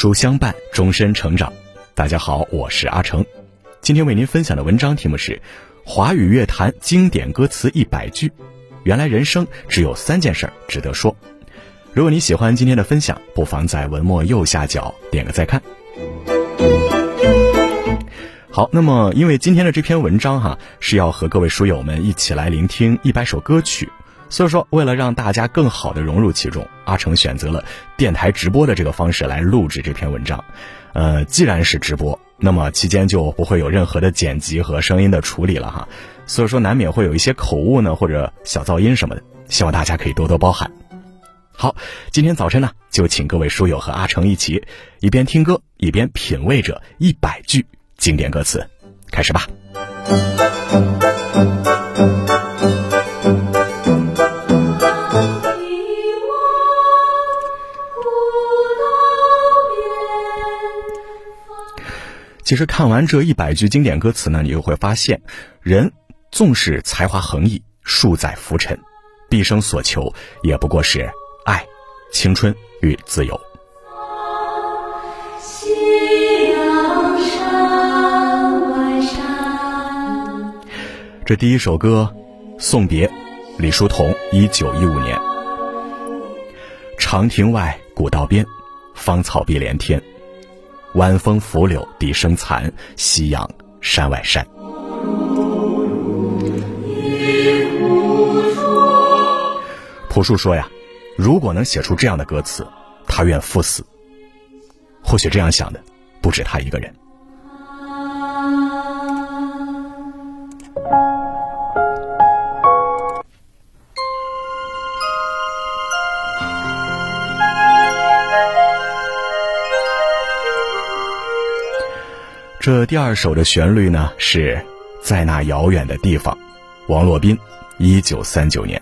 书相伴，终身成长。大家好，我是阿成。今天为您分享的文章题目是《华语乐坛经典歌词一百句》。原来人生只有三件事值得说。如果你喜欢今天的分享，不妨在文末右下角点个再看。好，那么因为今天的这篇文章哈是要和各位书友们一起来聆听一百首歌曲，所以说为了让大家更好的融入其中，阿成选择了电台直播的这个方式来录制这篇文章。呃，既然是直播，那么期间就不会有任何的剪辑和声音的处理了哈，所以说难免会有一些口误呢或者小噪音什么的，希望大家可以多多包涵。好，今天早晨呢，就请各位书友和阿成一起，一边听歌一边品味着一百句。经典歌词，开始吧。其实看完这一百句经典歌词呢，你就会发现，人纵使才华横溢、数载浮沉，毕生所求也不过是爱、青春与自由。这第一首歌《送别》，李叔同，一九一五年。长亭外，古道边，芳草碧连天，晚风拂柳笛声残，夕阳山外山。朴树说呀，如果能写出这样的歌词，他愿赴死。或许这样想的，不止他一个人。这第二首的旋律呢，是在那遥远的地方，王洛宾，一九三九年。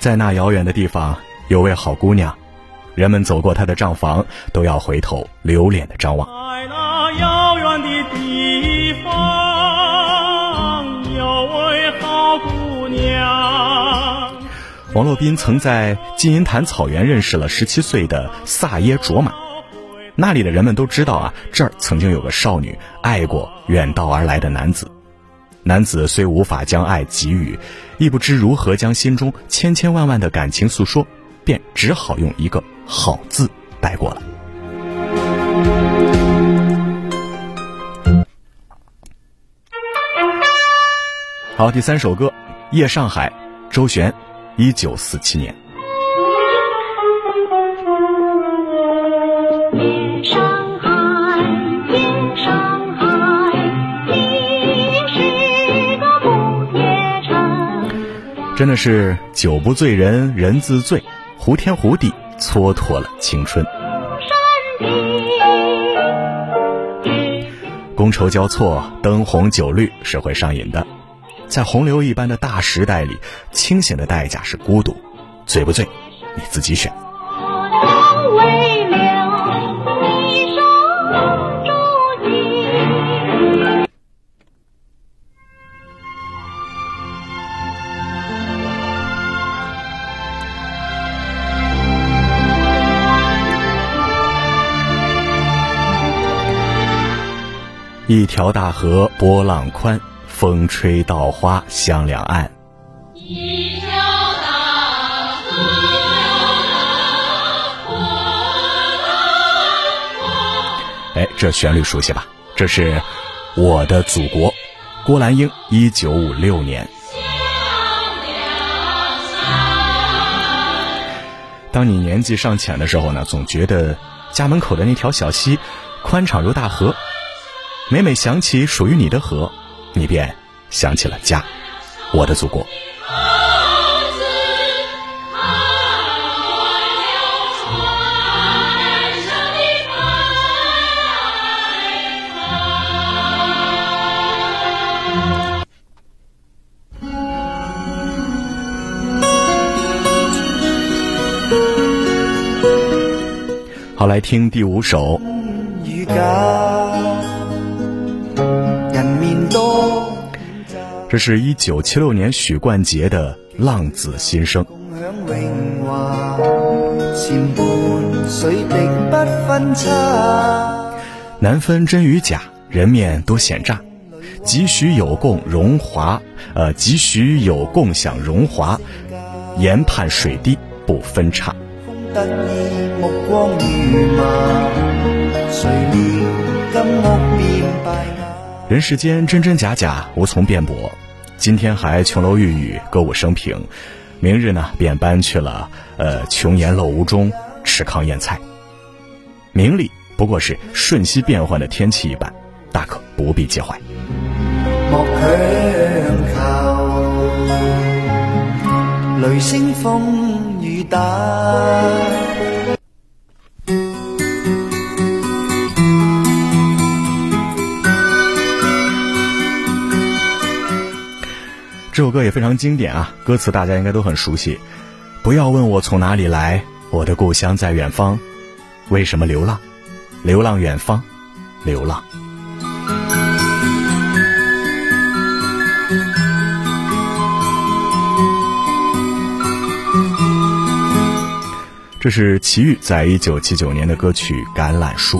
在那遥远的地方，有位好姑娘，人们走过她的帐房，都要回头留恋的张望。在那遥远的地方。王洛宾曾在金银潭草原认识了十七岁的萨耶卓玛，那里的人们都知道啊，这儿曾经有个少女爱过远道而来的男子。男子虽无法将爱给予，亦不知如何将心中千千万万的感情诉说，便只好用一个好字带过了。好，第三首歌《夜上海》，周璇。一九四七年。夜上海，夜上海，你是个不夜城。真的是酒不醉人人自醉，胡天胡地蹉跎了青春。觥筹交错，灯红酒绿是会上瘾的。在洪流一般的大时代里，清醒的代价是孤独，醉不醉，你自己选。一条大河波浪宽。风吹稻花香两岸。一条大河波浪宽。哎，这旋律熟悉吧？这是《我的祖国》，郭兰英，一九五六年。当你年纪尚浅的时候呢，总觉得家门口的那条小溪宽敞如大河，每每想起属于你的河。你便想起了家，我的祖国。好，来听第五首。这是一九七六年许冠杰的《浪子心声》。难分真与假，人面多险诈。几许有共荣华，呃，几许有共享荣华，研判水滴不分差。風得意目光如麻，誰料金屋變敗瓦。人世间真真假假，无从辩驳。今天还琼楼玉宇，歌舞升平，明日呢便搬去了呃琼岩陋屋中吃糠咽菜。名利不过是瞬息变幻的天气一般，大可不必介怀。莫強求，雷声风雨打。这首歌也非常经典啊，歌词大家应该都很熟悉。不要问我从哪里来，我的故乡在远方。为什么流浪？流浪远方，流浪。这是齐豫在一九七九年的歌曲《橄榄树》。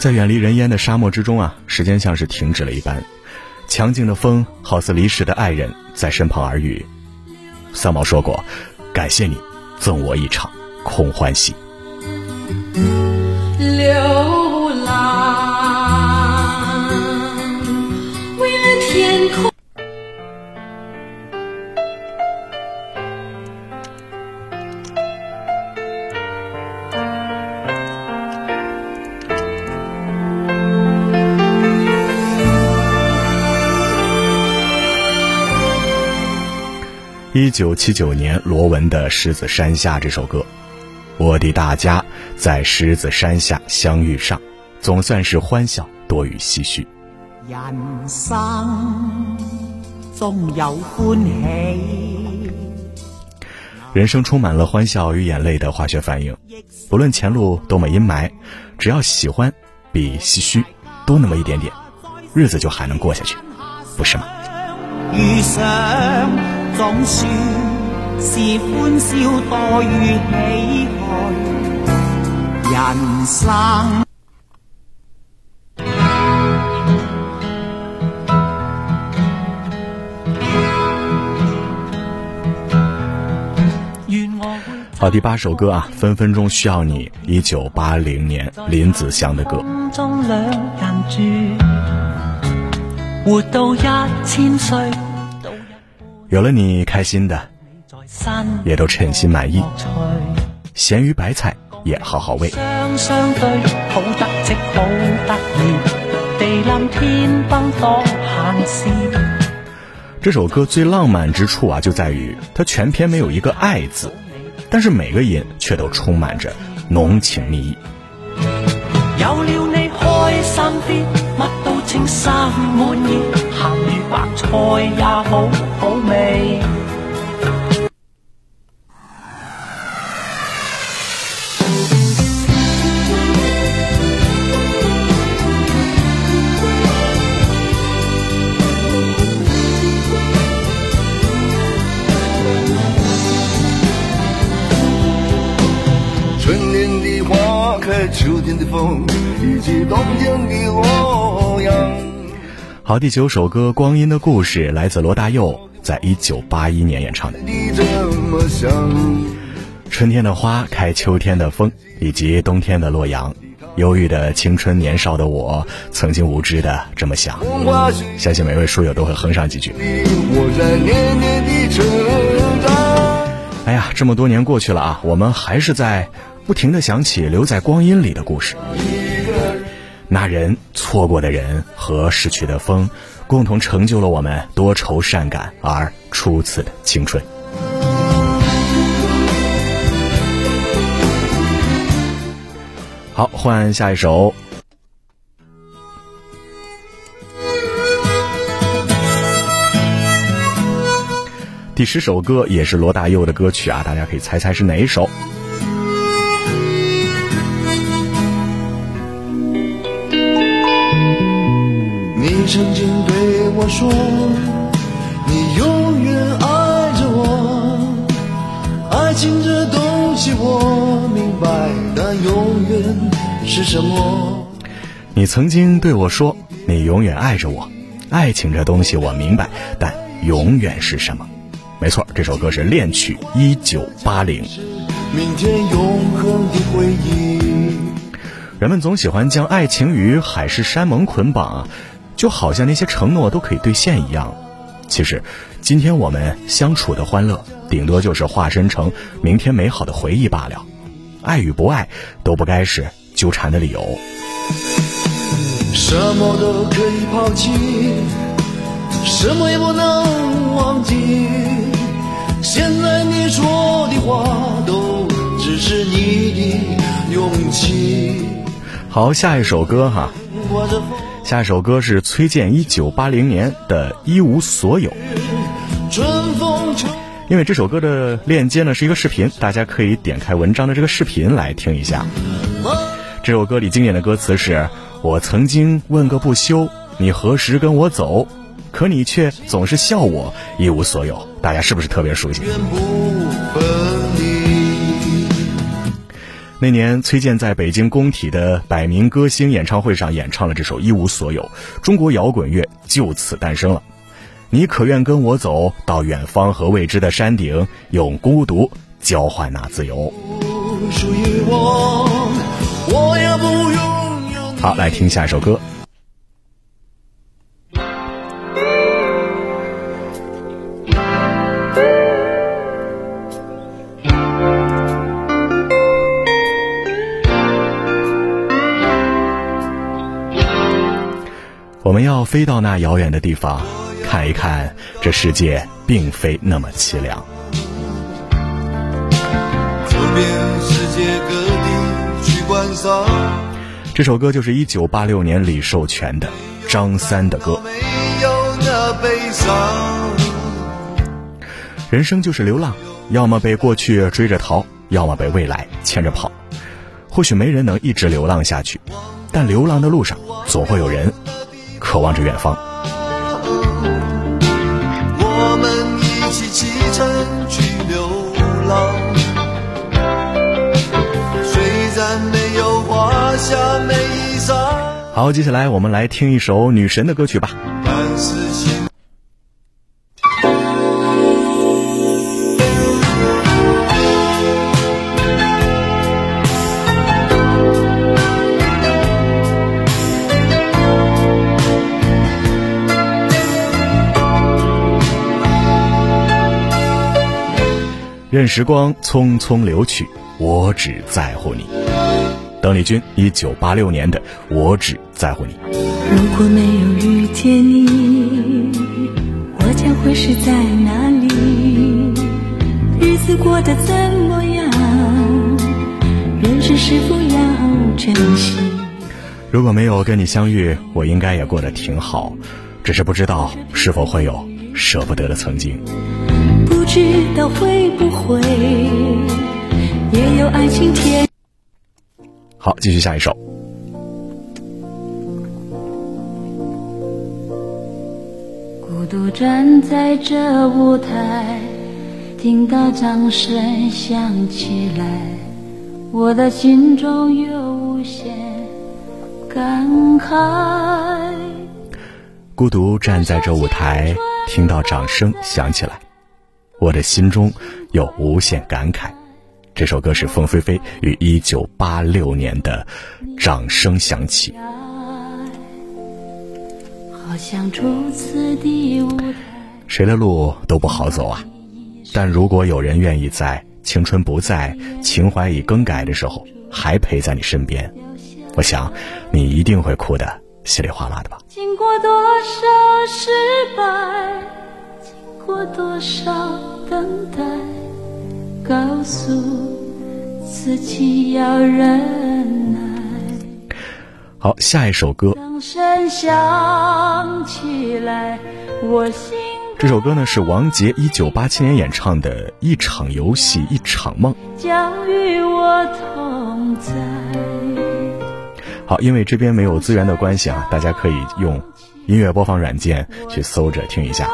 在远离人烟的沙漠之中啊，时间像是停止了一般，强劲的风好似离世的爱人在身旁耳语。三毛说过：“感谢你，赠我一场空欢喜。”一九七九年，罗文的《狮子山下》这首歌，我的大家在狮子山下相遇上，总算是欢笑多于唏嘘。人生总有欢喜，人生充满了欢笑与眼泪的化学反应，不论前路多么阴霾，只要喜欢比唏嘘多那么一点点，日子就还能过下去，不是吗？遇上總算是歡笑多於唏噓，人生。好，第八首歌啊，分分钟需要你，一九八零年林子祥的歌。空中兩人住，活到一千歲，到一有了你，开心的也都称心满意，除。鹹魚白菜也好好味。雙雙對，好得戚好得意，地冧天崩多閒事。這首歌最浪漫之处啊，就在于它全篇没有一个“爱字，但是每个音却都充满着浓情蜜意。有了你開心啲，乜都稱心滿意，白菜也好好味。春天的花开，秋天的风，以及冬天的洛阳。好，第九首歌《光阴的故事》来自罗大佑，在一九八一年演唱的。春天的花开，秋天的风，以及冬天的洛阳，忧郁的青春年少的我，曾经无知的这么想。相信每位书友都会哼上几句。哎呀，这么多年过去了啊，我们还是在不停的想起留在光阴里的故事。那人、错过的人和逝去的风，共同成就了我们多愁善感而初次的青春。好，换下一首。第十首歌也是罗大佑的歌曲啊，大家可以猜猜是哪一首？曾经对我说，你永远爱着我。爱情这东西我明白，但永远是什么？你曾经对我说，你永远爱着我。爱情这东西我明白，但永远是什么？没错，这首歌是恋曲一九八零。明天永恒的回忆。人们总喜欢将爱情与海誓山盟捆绑啊，就好像那些承诺都可以兑现一样。其实，今天我们相处的欢乐，顶多就是化身成明天美好的回忆罢了。爱与不爱，都不该是纠缠的理由。什么都可以抛弃，什么也不能忘记。现在你说的话，都只是你的勇气。好，下一首歌哈，下一首歌是崔健一九八零年的《一无所有》。因为这首歌的链接呢是一个视频，大家可以点开文章的这个视频来听一下。这首歌里经典的歌词是：“我曾经问个不休，你何时跟我走？可你却总是笑我一无所有。”大家是不是特别熟悉？那年，崔健在北京工体的百名歌星演唱会上演唱了这首《一无所有》，中国摇滚乐就此诞生了。你可愿跟我走到远方和未知的山顶，用孤独交换那自由？属于我，我也不拥有。好，来听下一首歌。我们要飞到那遥远的地方，看一看这世界并非那么凄凉。走遍世界各地去观赏，这首歌就是一九八六年李寿全的张三的歌。人生就是流浪，要么被过去追着逃，要么被未来牵着跑。或许没人能一直流浪下去，但流浪的路上总会有人渴望着远方。我们一起启程去流浪，虽然没有华厦美衣裳，好，接下来我们来听一首女神的歌曲吧。但是任时光匆匆流去，我只在乎你。邓丽君，一九八六年的《我只在乎你》。如果没有遇见你，我将会是在哪里？日子过得怎么样？人生是否要珍惜？如果没有跟你相遇，我应该也过得挺好，只是不知道是否会有舍不得的曾经。知道会不会也有爱情甜？好，继续下一首。孤独站在这舞台，听到掌声响起来，我的心中有无限感慨。孤独站在这舞台，听到掌声响起来，我的心中有无限感慨。这首歌是凤飞飞于一九八六年的《掌声响起》。谁的路都不好走啊，但如果有人愿意在青春不在、情怀已更改的时候，还陪在你身边，我想你一定会哭得稀里哗啦的吧。经过多少失败，过多少等待，告诉自己要忍耐。好，下一首歌，掌声响起来，我心这首歌呢是王杰一九八七年演唱的《一场游戏一场梦》。将与我同在。好，因为这边没有资源的关系啊，大家可以用音乐播放软件去搜着听一下。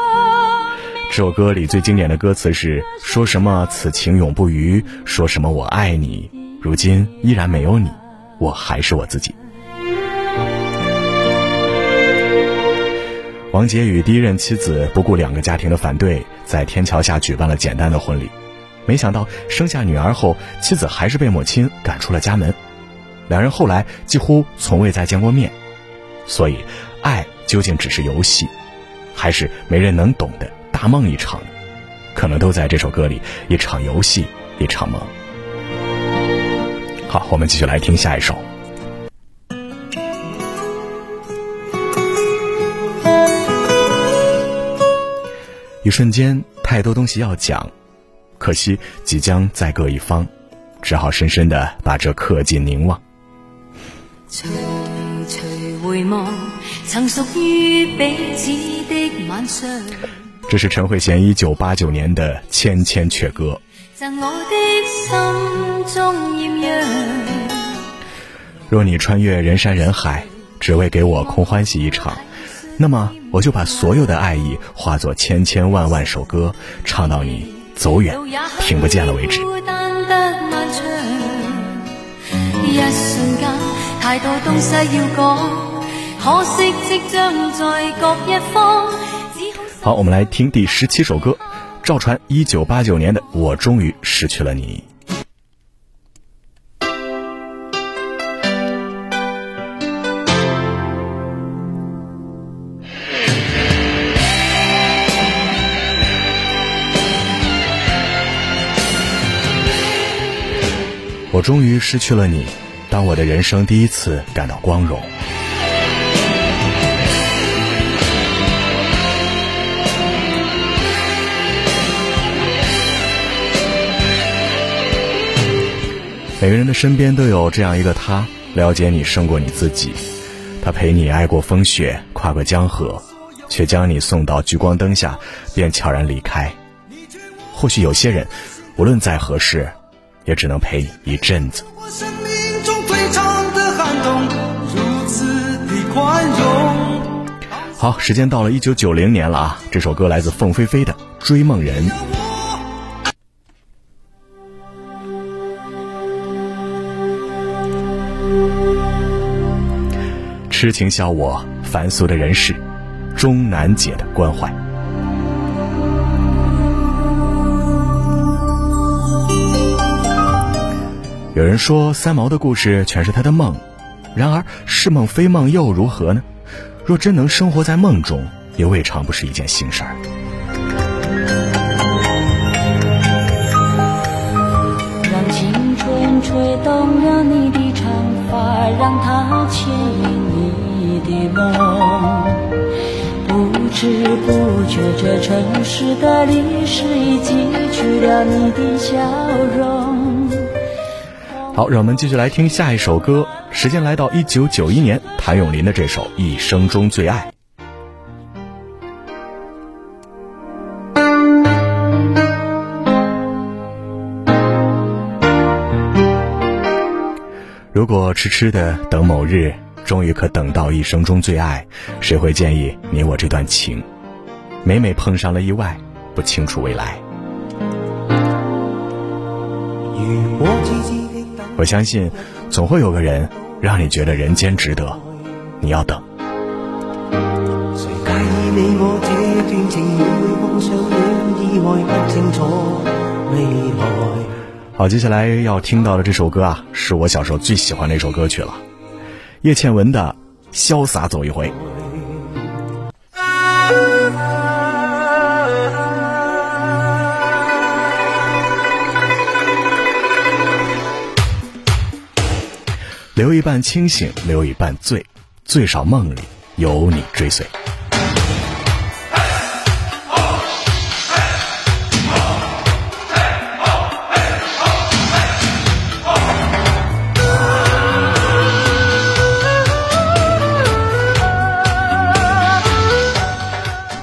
这首歌里最经典的歌词是：“说什么此情永不渝，说什么我爱你，如今依然没有你，我还是我自己。”王杰与第一任妻子不顾两个家庭的反对，在天桥下举办了简单的婚礼。没想到生下女儿后，妻子还是被母亲赶出了家门。两人后来几乎从未再见过面。所以，爱究竟只是游戏，还是没人能懂的大梦一场？可能都在这首歌里。一场游戏，一场梦。好，我们继续来听下一首。一瞬间，太多东西要讲，可惜即将再各一方，只好深深的把这刻进凝望。徐徐回望，曾属于彼此的晚上，这是陈慧娴一九八九年的《千千阙歌》。赠我的心中艳阳。若你穿越人山人海，只为给我空欢喜一场，那么我就把所有的爱意化作千千万万首歌，唱到你走远听不见了为止。一瞬間，太多東西要講，可惜即將在各一方。好，我们来听第十七首歌，赵传一九八九年的《我终于失去了你》。我终于失去了你，当我的人生第一次感到光荣。每个人的身边都有这样一个他，了解你胜过你自己。他陪你挨过风雪，跨过江河，却将你送到聚光灯下，便悄然离开。或许有些人，无论再合适，也只能陪你一阵子。好，时间到了一九九零年了啊！这首歌来自凤飞飞的《追梦人》。痴情笑我凡俗的人世，终难解的关怀。有人说三毛的故事全是他的梦，然而是梦非梦又如何呢？若真能生活在梦中，也未尝不是一件幸事儿。让青春吹动了你的长发，让它牵引梦。不知不觉，这城市的历史已记取了你的笑容。好，让我们继续来听下一首歌。时间来到一九九一年，谭咏麟的这首《一生中最爱》。如果痴痴的等某日，终于可等到一生中最爱，谁会介意你我这段情？每每碰上了意外，不清楚未来。我相信，总会有个人让你觉得人间值得。你要等。谁介意你我这段情？每每碰上了意外，不清楚未來。好，接下来要听到的这首歌啊，是我小时候最喜欢的一首歌曲了，叶倩文的《潇洒走一回》。留一半清醒，留一半醉，最少梦里有你追随。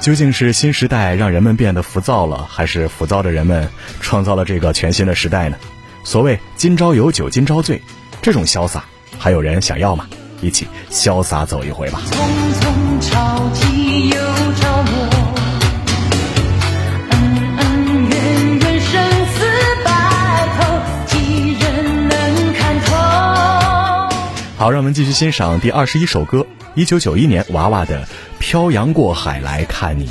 究竟是新时代让人们变得浮躁了，还是浮躁的人们创造了这个全新的时代呢？所谓“今朝有酒今朝醉”，这种潇洒，还有人想要吗？一起潇洒走一回吧。匆匆好，让我们继续欣赏第二十一首歌，一九九一年娃娃的《漂洋过海来看你》。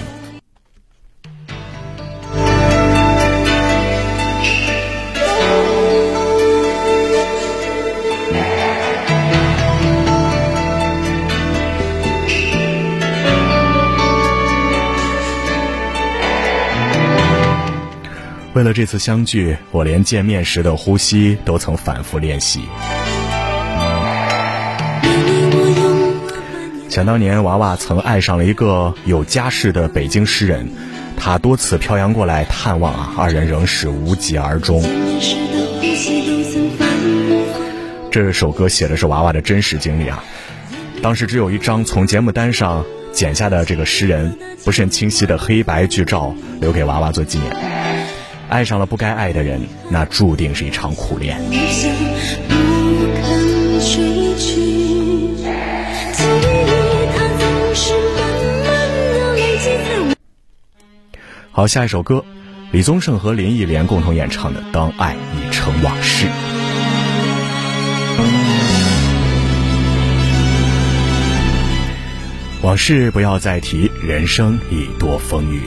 为了这次相聚，我连见面时的呼吸都曾反复练习。想当年，娃娃曾爱上了一个有家室的北京诗人，他多次漂洋过来探望啊，二人仍是无疾而终。这首歌写的是娃娃的真实经历啊，当时只有一张从节目单上剪下的这个诗人不甚清晰的黑白剧照留给娃娃做纪念。爱上了不该爱的人，那注定是一场苦恋。好，下一首歌，李宗盛和林忆莲共同演唱的《当爱已成往事》。往事不要再提，人生已多风雨。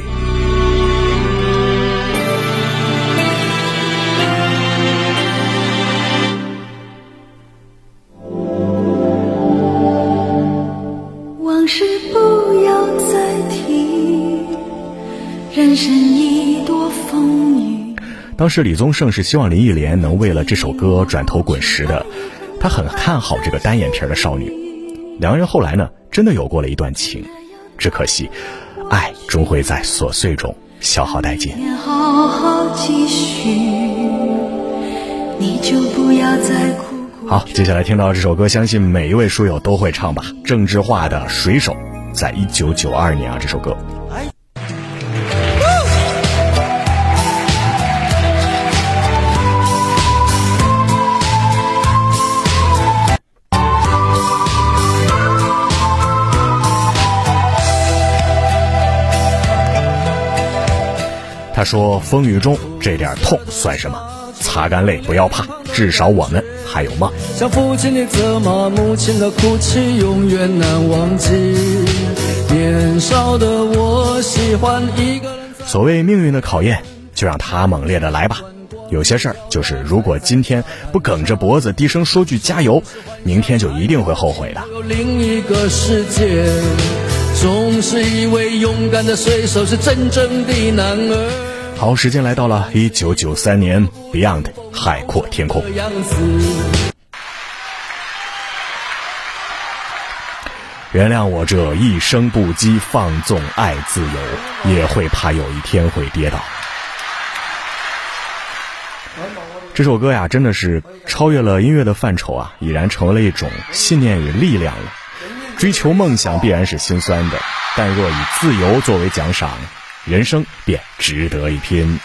当时李宗盛是希望林忆莲能为了这首歌转头滚石的，他很看好这个单眼皮的少女。两个人后来呢，真的有过了一段情，只可惜，爱终会在琐碎中消耗殆尽。好好继续，你就不要再苦苦好，接下来听到这首歌，相信每一位书友都会唱吧。郑智化的《水手》，在一九九二年啊，这首歌。他说：“风雨中这点痛算什么？擦干泪，不要怕，至少我们还有梦。”像父亲的责骂，母亲的哭泣，永远难忘记。年少的我喜欢一个人。所谓命运的考验，就让它猛烈的来吧。有些事儿就是，如果今天不梗着脖子低声说句加油，明天就一定会后悔的。有另一个世界，总是以为勇敢的水手是真正的男儿好，时间来到了一九九三年，Beyond 海阔天空。原谅我这一生不羁，放纵爱自由，也会怕有一天会跌倒。这首歌呀，真的是超越了音乐的范畴啊，已然成为了一种信念与力量了。追求梦想必然是心酸的，但若以自由作为奖赏，人生便值得一拼。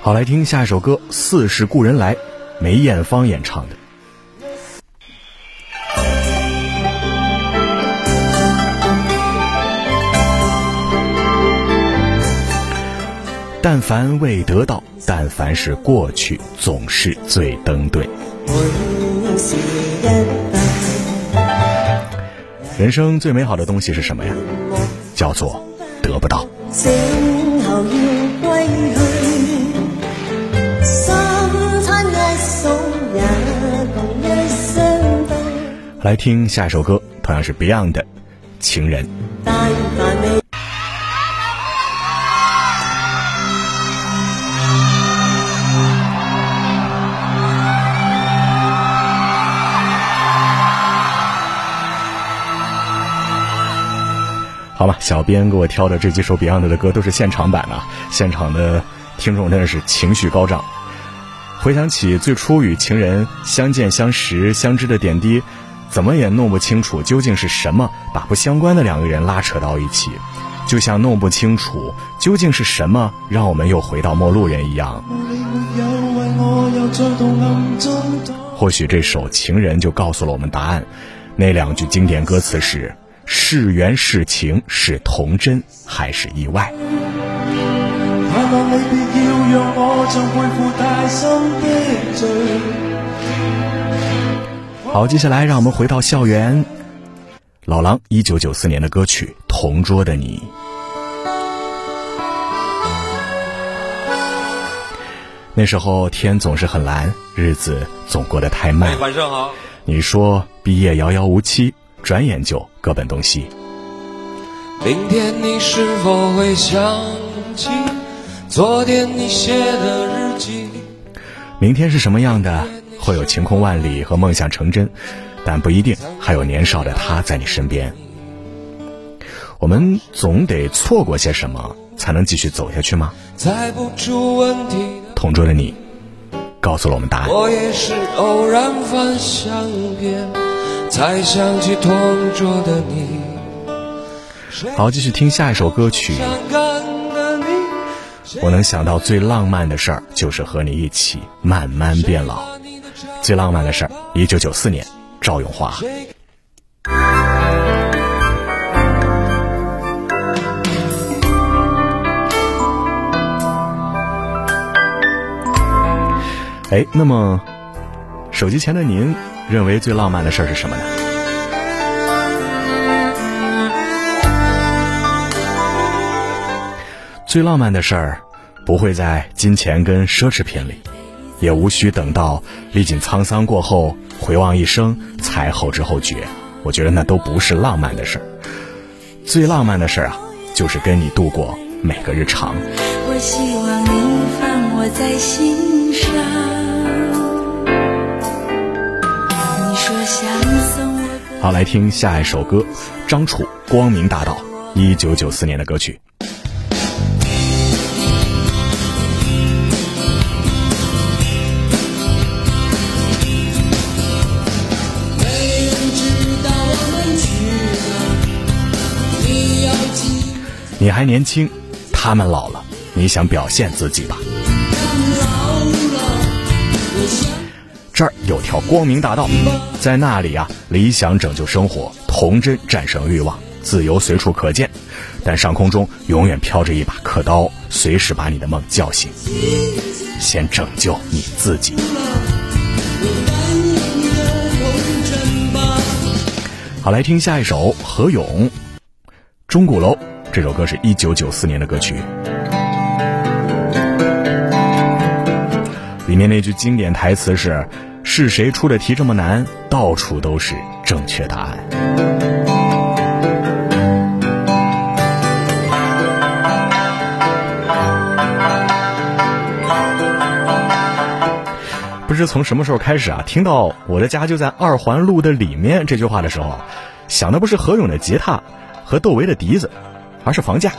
好，来听下一首歌《似是故人来》，梅艳芳演唱的。但凡未得到，但凡是过去，总是最登对。人生最美好的东西是什么呀？叫做得不到。来听下一首歌，同样是 Beyond 的《情人》。好吧，小编给我挑的这几首 Beyond 的歌都是现场版的，现场的听众真的是情绪高涨。回想起最初与情人相见、相识、相知的点滴，怎么也弄不清楚究竟是什么把不相关的两个人拉扯到一起，就像弄不清楚究竟是什么让我们又回到陌路人一样。或许这首《情人》就告诉了我们答案。那两句经典歌词是：是缘是情是童真还是意外？盼望你別要讓我像背負太深的罪。好，接下来让我们回到校园。老狼一九九四年的歌曲《同桌的你》。那时候天总是很蓝，日子总过得太慢。晚上好。你说毕业遥遥无期，转眼就各奔东西。明天你是否会想起昨天你写的日记？明天是什么样的？会有晴空万里和梦想成真，但不一定还有年少的他在你身边。我们总得错过些什么，才能继续走下去吗？猜不出問題的同桌的你，告诉了我们答案。我也是偶然翻相片，才想起同桌的你。好，继续听下一首歌曲。我能想到最浪漫的事儿，就是和你一起慢慢变老。最浪漫的事儿，一九九四年，趙詠華。哎，那么手机前的您认为最浪漫的事儿是什么呢？最浪漫的事儿，不会在金钱跟奢侈品里，也无需等到历尽沧桑过后，回望一生才后知后觉。我觉得那都不是浪漫的事儿。最浪漫的事儿啊，就是跟你度过每个日常。我希望你放我在心上。好，来听下一首歌，张楚《光明大道》，一九九四年的歌曲。你还年轻，他们老了，你想表现自己吧。有条光明大道，在那里啊，理想拯救生活，童真战胜欲望，自由随处可见。但上空中永远飘着一把刻刀，随时把你的梦叫醒。先拯救你自己。好，来听下一首何勇《钟鼓楼》这首歌是一九九四年的歌曲，里面那句经典台词是：“是谁出的题这么难？到处都是正确答案。”不知从什么时候开始啊，听到“我的家就在二环路的里面”这句话的时候，想的不是何勇的吉他和窦唯的笛子。而是房价。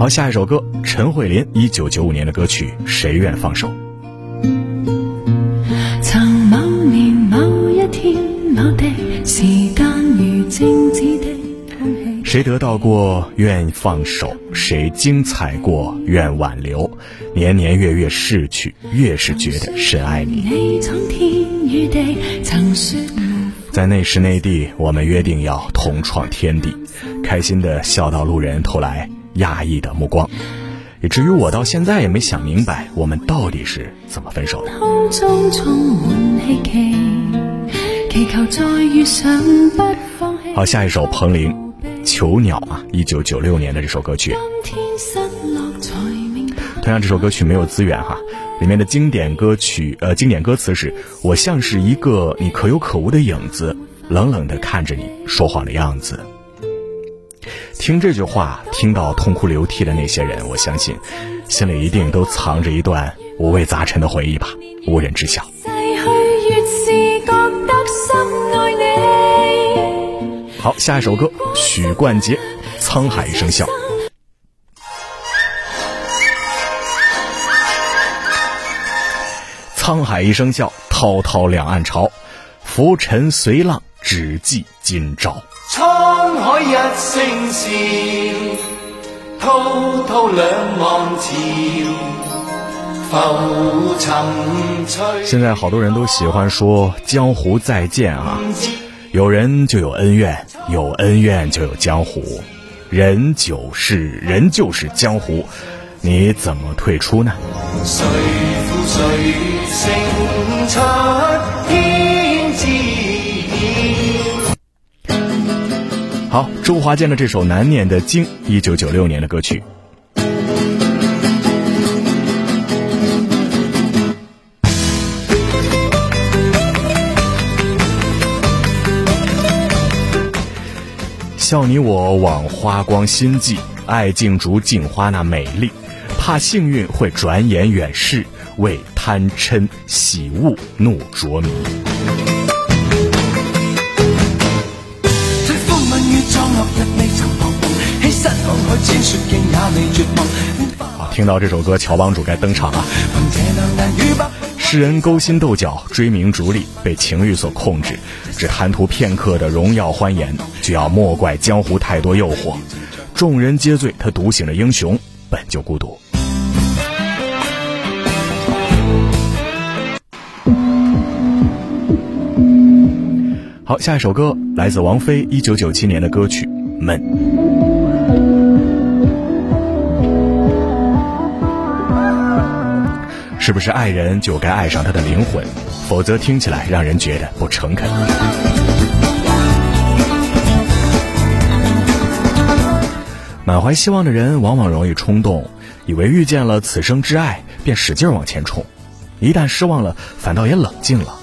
好，下一首歌，陈慧琳一九九五年的歌曲《谁愿放手》。曾某年某一天某地，時間如靜止的空氣。誰得到过愿放手，谁精彩过愿挽留。年年月月逝去，越是觉得深爱你。你蒼天與地，曾說在那时内地，我们约定要同闯天地，开心的笑到路人投來訝異的目光，以至于我到现在也没想明白，我们到底是怎么分手的。空中充滿希冀，祈求再遇上不放棄。好，下一首彭羚。囚鸟啊，一九九六年的这首歌曲。同样，这首歌曲没有资源哈，里面的经典歌曲呃，经典歌词是“我像是一个你可有可无的影子，冷冷的看着你说谎的样子。”听这句话，听到痛哭流涕的那些人，我相信，心里一定都藏着一段五味杂陈的回忆吧，无人知晓。好，下一首歌，许冠杰，《沧海一声笑》。沧海一声笑，滔滔两岸潮，浮沉随浪，只记今朝。沧海一声笑，滔滔两岸潮，浮沉随。现在好多人都喜欢说江湖再见啊。有人就有恩怨，有恩怨就有江湖，人就是人就是江湖，你怎么退出呢？谁负谁胜出好，周华健的这首难念的经，一九九六年的歌曲。笑你我枉花光心计，爱竞逐镜花那美丽，怕幸运会转眼远逝，为贪嗔喜恶怒着迷。啊，听到这首歌，乔帮主该登场了。世人勾心斗角、追名逐利，被情欲所控制，只贪图片刻的荣耀欢颜，就要莫怪江湖太多诱惑。众人皆醉，他独醒的英雄本就孤独。好，下一首歌来自王菲一九九七年的歌曲《闷》。是不是爱人就该爱上他的灵魂？否则听起来让人觉得不诚恳。满怀希望的人往往容易冲动，以为遇见了此生挚爱，便使劲往前冲。一旦失望了，反倒也冷静了。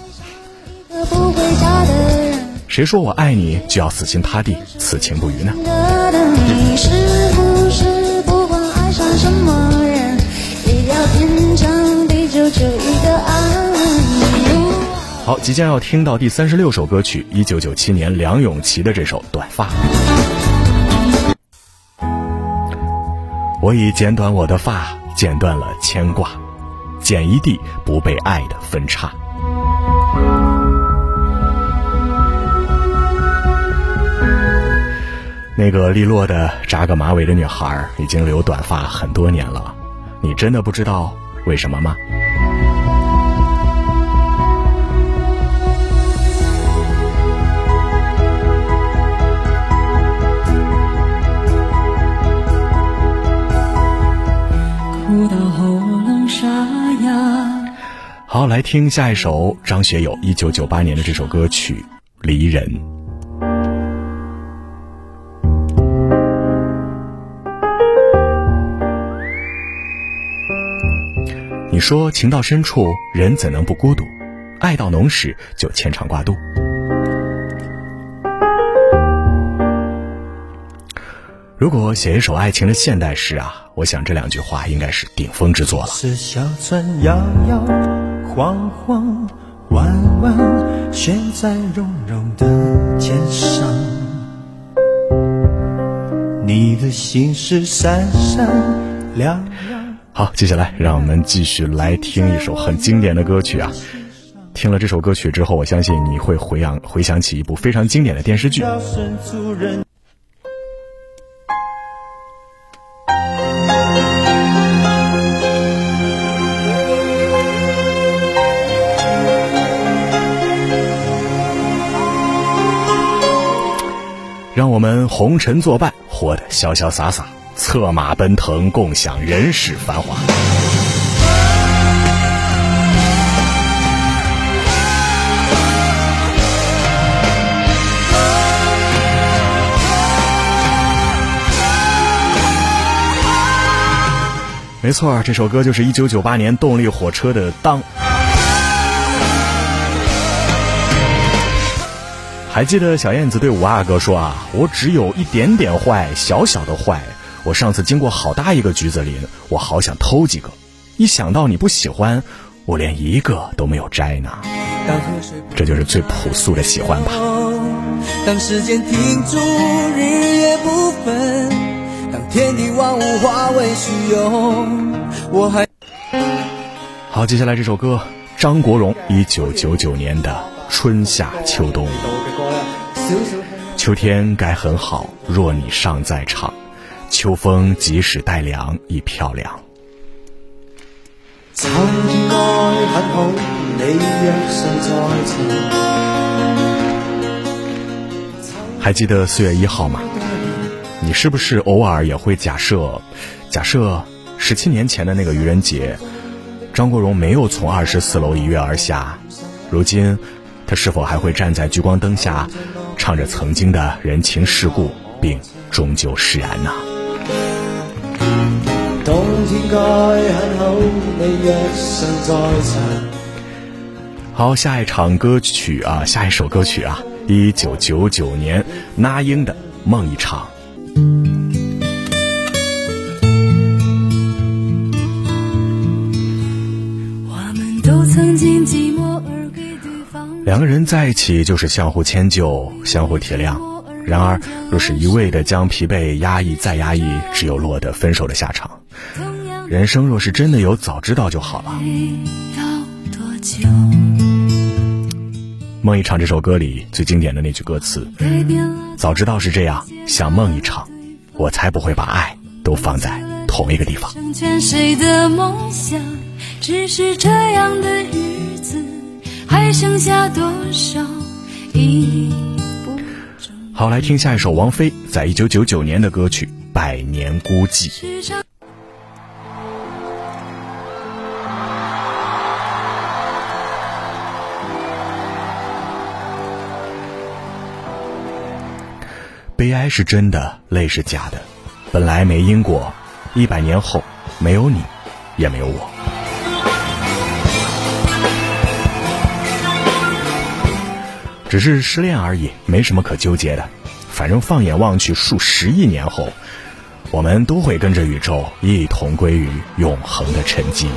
谁说我爱你就要死心塌地、此情不渝呢？好，即将要听到第三十六首歌曲，一九九七年梁咏琪的这首《短发》。我已剪短我的发，剪断了牵挂，剪一地不被爱的分叉。那个利落的扎个马尾的女孩，已经留短发很多年了，你真的不知道？为什么吗？好，来听下一首张学友一九九八年的这首歌曲《离人》。你说情到深处，人怎能不孤独？爱到浓时，就牵肠挂肚。如果写一首爱情的现代诗啊，我想这两句话应该是顶峰之作了。是小船摇摇晃晃，弯弯悬在绒绒的肩上，你的心事闪闪亮亮。好，接下来让我们继续来听一首很经典的歌曲啊！听了这首歌曲之后，我相信你会回想回想起一部非常经典的电视剧。让我们红尘作伴，活得潇潇洒洒，策马奔腾，共享人世繁华。没错，这首歌就是一九九八年动力火车的《当》。还记得小燕子对五阿哥说啊：“我只有一点点坏，小小的坏。我上次经过好大一个橘子林，我好想偷几个。一想到你不喜欢，我连一个都没有摘呢。这就是最朴素的喜欢吧。”当时间停住，日夜不分，当天地万物化为虚有，我还好，接下来这首歌，张国荣一九九九年的《春夏秋冬》。秋天该很好，若你尚在场，秋风即使带凉亦漂亮。秋天该很好，你若尚在场。还记得四月一号吗？你是不是偶尔也会假设，假设十七年前的那个愚人节，张国荣没有从二十四楼一跃而下，如今他是否还会站在聚光灯下？唱着曾经的人情世故，并终究释然呢。好，下一场歌曲啊，下一首歌曲啊，一九九九年那英的《梦一场》。我们都曾经寂寞。两个人在一起就是相互迁就、相互体谅。然而，若是一味的将疲惫压抑再压抑，只有落得分手的下场。人生若是真的有早知道就好了。梦一场这首歌里最经典的那句歌词：“早知道是这样，像梦一场，我才不会把爱都放在同一个地方。”成全谁的梦想，只是这样的日子还剩下多少好，来听下一首王菲在一九九九年的歌曲《百年孤寂》。悲哀是真的，泪是假的，本来没因果，一百年后没有你，也没有我。只是失恋而已，没什么可纠结的。反正放眼望去，数十亿年后，我们都会跟着宇宙一同归于永恒的沉寂。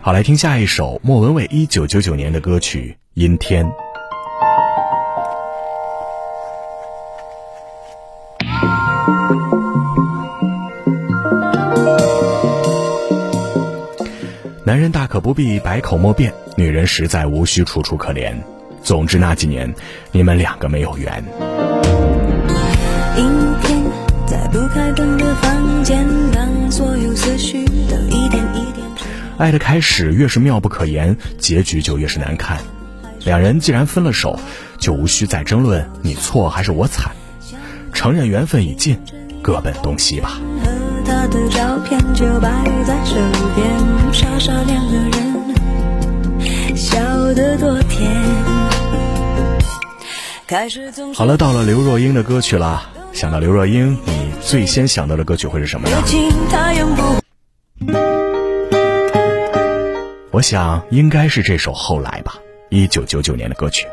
好，来听下一首莫文蔚一九九九年的歌曲《阴天》。男人大可不必百口莫辩，女人实在无需楚楚可怜。总之那几年，你们两个没有缘。爱的开始越是妙不可言，结局就越是难看。两人既然分了手，就无需再争论你错还是我惨，承认缘分已尽，各奔东西吧。他的照片就摆在手边，傻傻两个人笑得多甜。好了，到了刘若英的歌曲了。想到刘若英，你最先想到的歌曲会是什么呢？我想应该是这首《后来》吧，一九九九年的歌曲。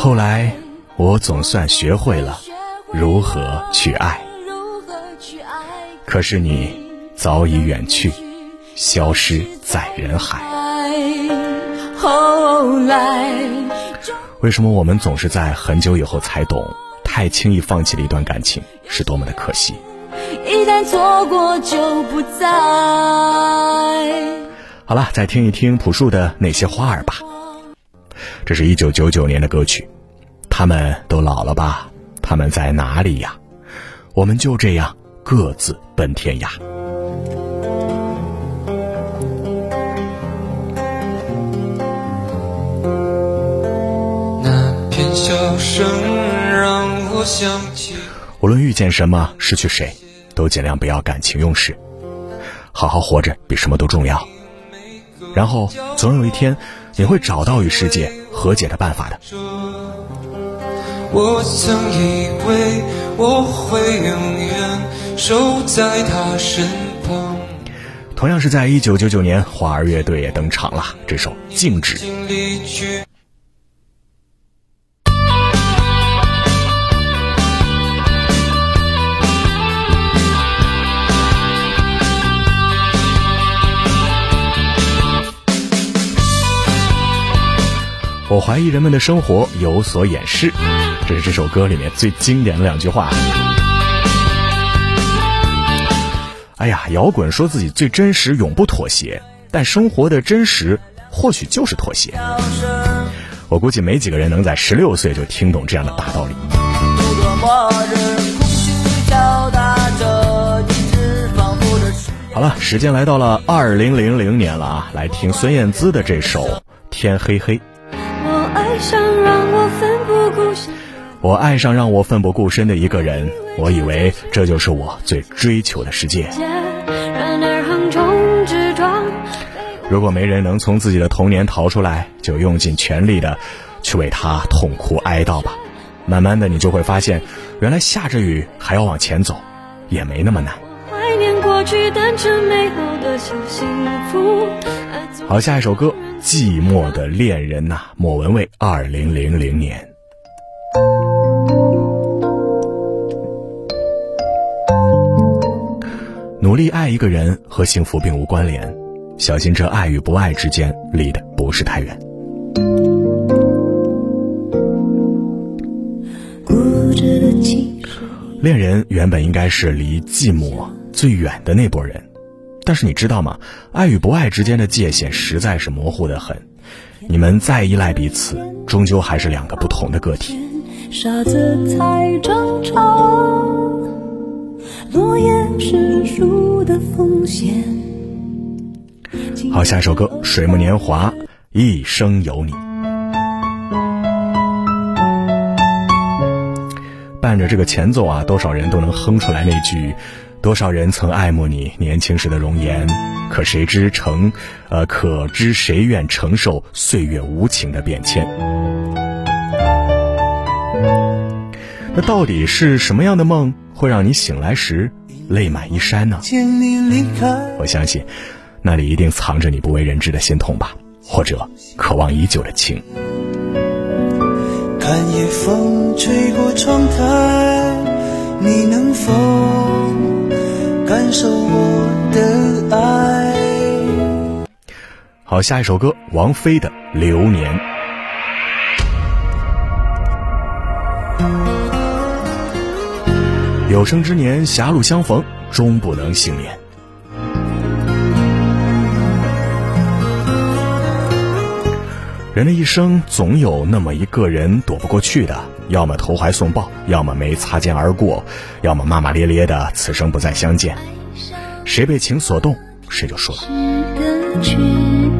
后来，我总算学会了如何去爱。可是你早已远去，消失在人海。后来，为什么我们总是在很久以后才懂，太轻易放弃了一段感情是多么的可惜？一旦错过就不再。好了，再听一听朴树的那些花儿吧。这是一九九九年的歌曲。他们都老了吧？他们在哪里呀？我们就这样各自奔天涯。那片笑声让我想起，无论遇见什么，失去谁，都尽量不要感情用事。好好活着比什么都重要。然后总有一天，你会找到与世界和解的办法的。我曾以为我会永远守在他身旁，同样是在一九九九年，花儿乐队也登场了，这首《静止》。我怀疑人们的生活有所掩饰，这是这首歌里面最经典的两句话。哎呀，摇滚说自己最真实，永不妥协，但生活的真实或许就是妥协。我估计没几个人能在十六岁就听懂这样的大道理。好了，时间来到了二零零零年了啊，来听孙燕姿的这首《天黑黑》。我爱上让我奋不顾身。我爱上让我奋不顾身的一个人，我以为这就是我最追求的世界。然而横冲直撞，如果没人能从自己的童年逃出来，就用尽全力的去为他痛哭哀悼吧。慢慢的，你就会发现，原来下着雨还要往前走，也没那么难。怀念过去单纯美好的小幸福。好，下一首歌《寂寞的恋人》呐，莫文蔚，二零零零年。努力爱一个人和幸福并无关联，小心这爱与不爱之间离得不是太远。恋人原本应该是离寂寞最远的那拨人，但是你知道吗？爱与不爱之间的界限实在是模糊的很。你们再依赖彼此，终究还是两个不同的个体。傻子才争吵，落叶是树的风险。好，下一首歌《水木年华》，一生有你。伴着这个前奏啊，多少人都能哼出来那句：“多少人曾爱慕你年轻时的容颜，可谁知承，呃，可知谁愿承受岁月无情的变迁？”那到底是什么样的梦会让你醒来时泪满衣衫呢？见你离开，我相信，那里一定藏着你不为人知的心痛吧，或者渴望已久的情。看夜风吹过窗台，你能否感受我的爱？好，下一首歌，王菲的《流年》。有生之年，狭路相逢，终不能幸免。人的一生总有那么一个人躲不过去的，要么投怀送抱，要么没擦肩而过，要么骂骂咧咧的此生不再相见。谁被情所动，谁就输了。的缺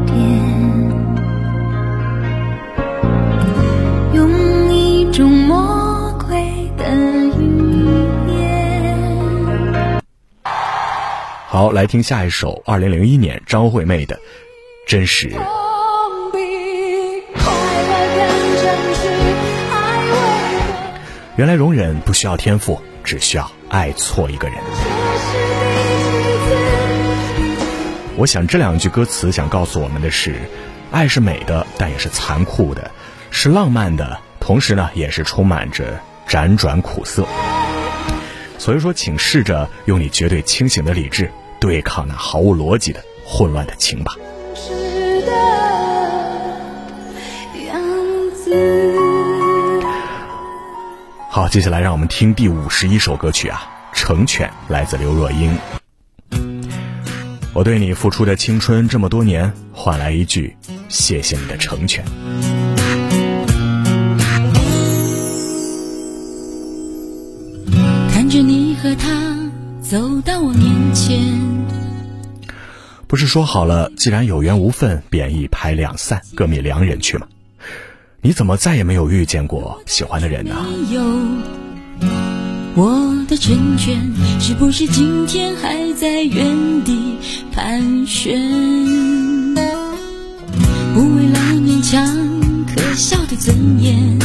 点，用一种魔鬼的语言。好，来听下一首，二零零一年张惠妹的《真实》。原来容忍不需要天赋，只需要爱错一个人。我想这两句歌词想告诉我们的是，爱是美的，但也是残酷的，是浪漫的，同时呢，也是充满着辗转苦涩。所以说，请试着用你绝对清醒的理智，对抗那毫无逻辑的混乱的情吧。是的样子。好，接下来让我们听第五十一首歌曲啊，《成全》，来自刘若英。我对你付出的青春这么多年，换来一句谢谢你的成全。看着你和他走到我面前，不是说好了，既然有缘无分，便一拍两散，各觅良人去吗？你怎么再也没有遇见过喜欢的人呢？我的成全是不是今天还在原地盘旋？不为了勉强可笑的尊严。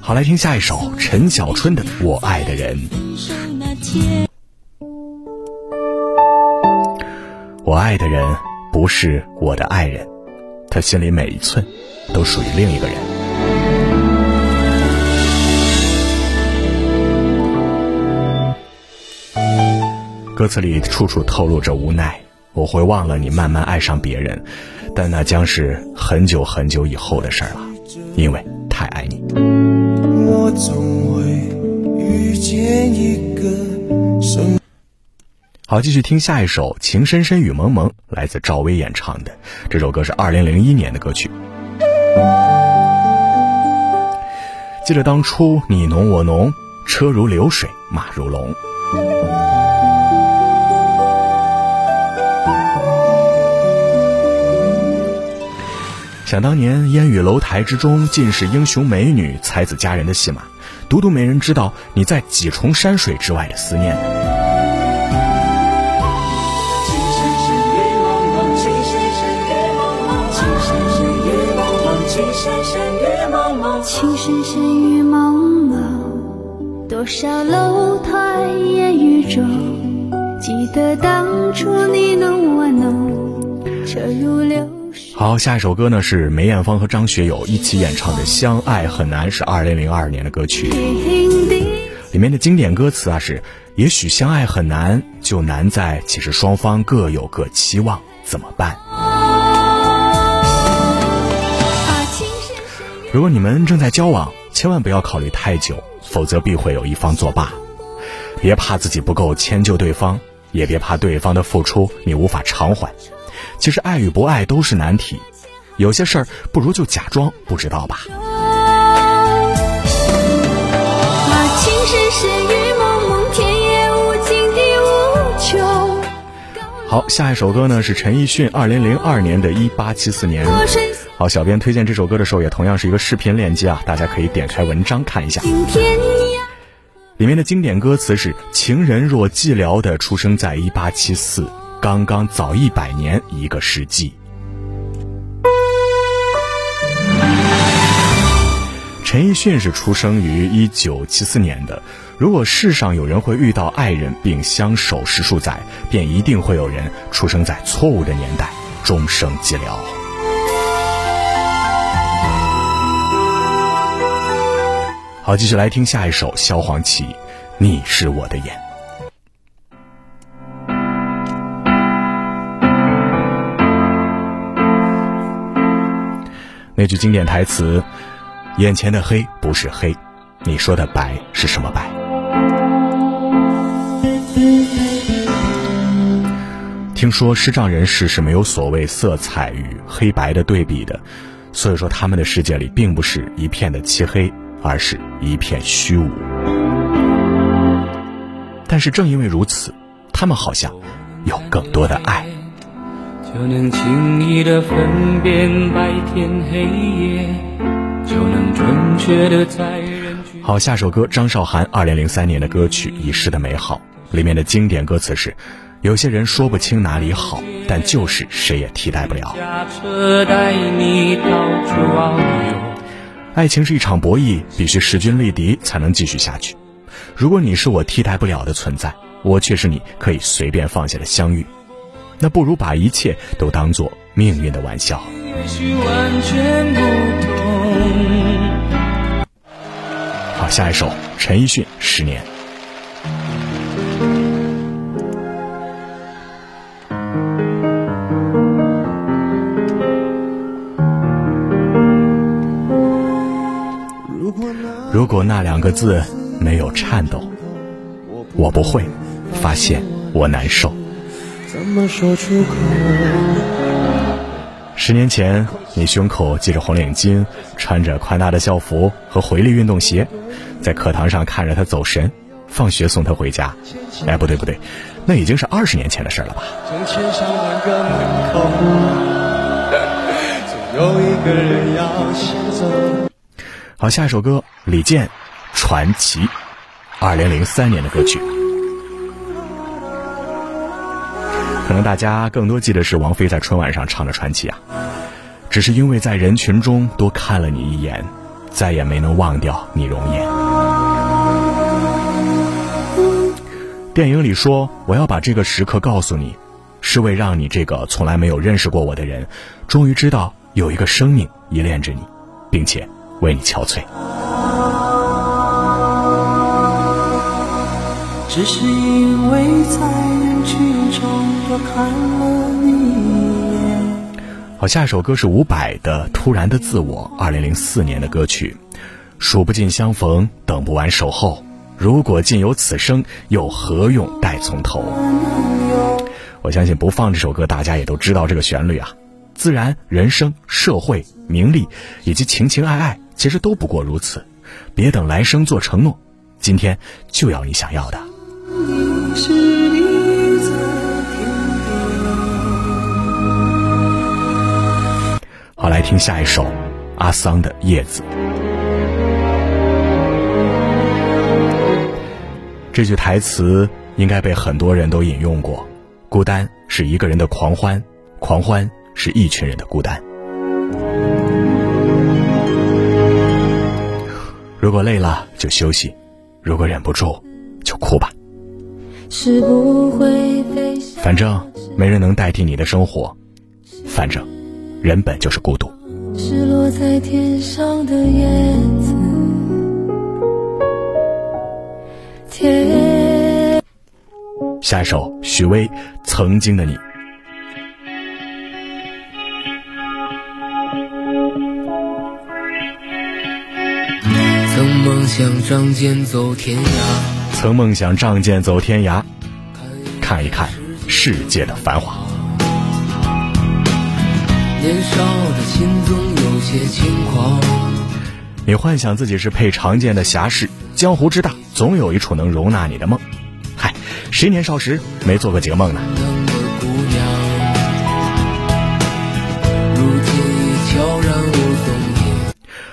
好，来听下一首陈小春的《我爱的人》。分手那天，我爱的人不是我的爱人，他心里每一寸都属于另一个人。歌词里处处透露着无奈，我会忘了你慢慢爱上别人，但那将是很久很久以后的事儿了，因为太爱你。我总会遇见一个生好，继续听下一首《情深深雨蒙蒙》，来自赵薇演唱的。这首歌是二零零一年的歌曲。记得当初你侬我侬，车如流水马如龙。想当年烟雨楼台之中，尽是英雄美女、才子佳人的戏码，独独没人知道你在几重山水之外的思念。情深深雨蒙蒙，多少楼台烟雨中，记得当初你侬我侬，车如流。好，下一首歌呢是梅艳芳和张学友一起演唱的《相爱很难》，是二零零二年的歌曲。里面的经典歌词啊是：也许相爱很难，就难在其实双方各有各期望，怎么办？如果你们正在交往，千万不要考虑太久，否则必会有一方作罢。别怕自己不够迁就对方，也别怕对方的付出你无法偿还。其实爱与不爱都是难题，有些事儿不如就假装不知道吧。好，下一首歌呢是陈奕迅二零零二年的《一八七四年》。好，小编推荐这首歌的时候，也同样是一个视频链接啊，大家可以点开文章看一下。里面的经典歌词是：“情人若寂寥的出生在一八七四，刚刚早一百年一个世纪。”陈奕迅是出生于一九七四年的。如果世上有人会遇到爱人并相守十数载，便一定会有人出生在错误的年代，终生寂寥。好，继续来听下一首萧煌奇，《你是我的眼》。那句经典台词：“眼前的黑不是黑，你说的白是什么白？”听说视障人士是没有所谓色彩与黑白的对比的，所以说他们的世界里并不是一片的漆黑，而是一片虚无。但是正因为如此，他们好像有更多的爱。就能轻易的分辨白天黑夜，就能。好，下首歌张韶涵二零零三年的歌曲《遗失的美好》里面的经典歌词是：有些人说不清哪里好，但就是谁也替代不了。爱情是一场博弈，必须势均力敌才能继续下去。如果你是我替代不了的存在，我却是你可以随便放下的相遇，那不如把一切都当做命运的玩笑。也许完全不好，下一首陈奕迅《十年》。如果那两个字没有颤抖，我不会发现我难受。怎么说出口？十年前，你胸口系着红领巾，穿着宽大的校服和回力运动鞋，在课堂上看着他走神，放学送他回家。哎，不对不对，那已经是二十年前的事了吧？从千上万个门口，总有一个人要先走。好，下一首歌，李健，《传奇》。二零零三年的歌曲。可能大家更多记得是王菲在春晚上唱的《传奇》啊，只是因为在人群中多看了你一眼，再也没能忘掉你容颜。电影里说：“我要把这个时刻告诉你，是为让你这个从来没有认识过我的人，终于知道有一个生命依恋着你，并且为你憔悴。”只是因为在好，下一首歌是伍佰的《突然的自我》，二零零四年的歌曲。数不尽相逢，等不完守候。如果尽有此生，又何用待从头？我相信不放这首歌，大家也都知道这个旋律啊。自然，人生、社会、名利以及情情爱爱，其实都不过如此。别等来生做承诺，今天就要你想要的。好，来听下一首阿桑的《叶子》。这句台词应该被很多人都引用过：孤单是一个人的狂欢，狂欢是一群人的孤单。如果累了就休息，如果忍不住就哭吧。反正没人能代替你的生活，反正人本就是孤独。是落在天上的叶子，天下一首许巍《曾经的你》。曾梦想仗剑走天涯，曾梦想仗剑走天涯，看一看世界的繁华。年少的心总有些轻狂。你幻想自己是配长剑的侠士，江湖之大，总有一处能容纳你的梦。嗨，谁年少时没做过几个梦呢？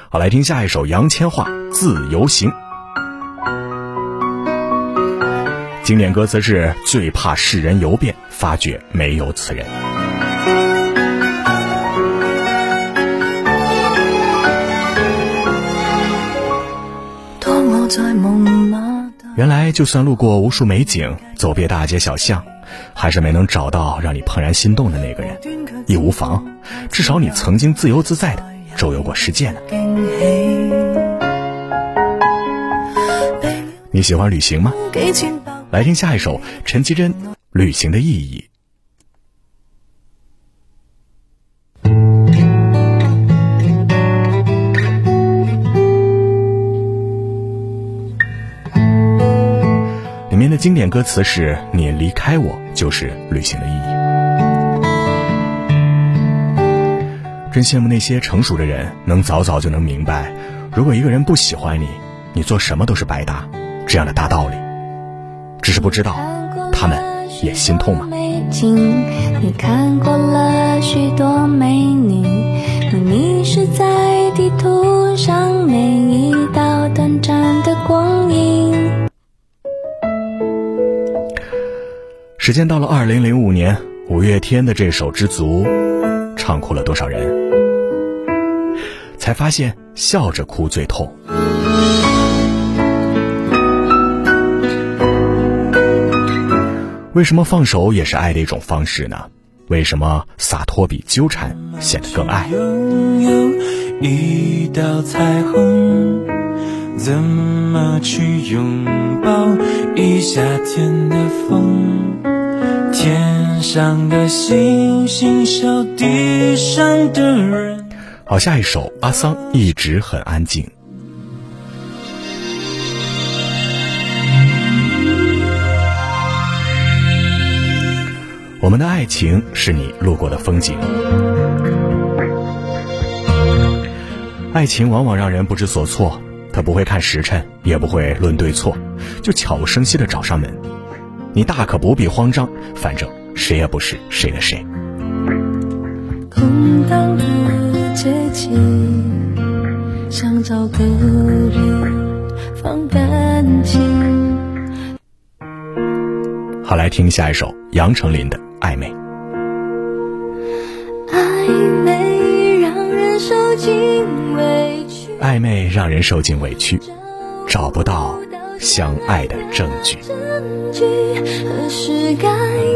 好，来听下一首杨千嬅《自由行》。经典歌词是：最怕世人游遍，发觉没有此人。原来，就算路过无数美景，走遍大街小巷，还是没能找到让你怦然心动的那个人，也无妨，至少你曾经自由自在的周游过世界呢。你喜欢旅行嗎？幾千百來聽下一首陈绮贞《旅行的意義》。的經典歌词是：“你离开我，就是旅行的意义。”真羡慕那些成熟的人，能早早就能明白，如果一个人不喜欢你，你做什么都是白搭，这样的大道理。只是不知道，他们也心痛吗？你看过了许多美女，你迷失在地图上每一道短暂的光影。时间到了二零零五年，五月天的这首《知足》，唱哭了多少人？才发现笑着哭最痛。为什么放手也是爱的一种方式呢？为什么洒脱比纠缠显得更愛？擁有一道彩虹，怎么去拥抱一夏天的风？天上的星星笑地上的人。好，下一首阿桑一直很安静。我们的爱情是你路过的风景。爱情往往让人不知所措，他不会看时辰，也不会论对错，就悄无声息的找上门。你大可不必慌张，反正谁也不是谁的谁。空荡的街景，想找个人放感情。好，来听下一首杨丞琳的《暧昧》。暧昧让人受尽委屈，暧昧让人受尽委屈，找不到相爱的证据。何时该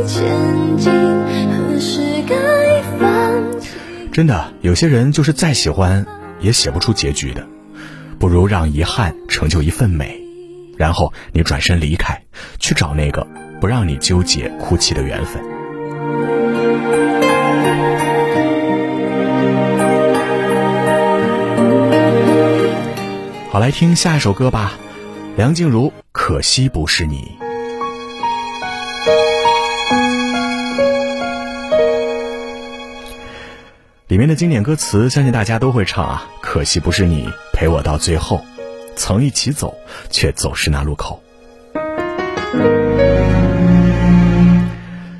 前进，何时该放弃？真的，有些人就是再喜欢也写不出结局的，不如让遗憾成就一份美，然后你转身离开，去找那个不让你纠结哭泣的缘分。好，来听下一首歌吧，梁静茹《可惜不是你》。里面的经典歌词，相信大家都会唱啊。可惜不是你陪我到最后，曾一起走，却走失那路口。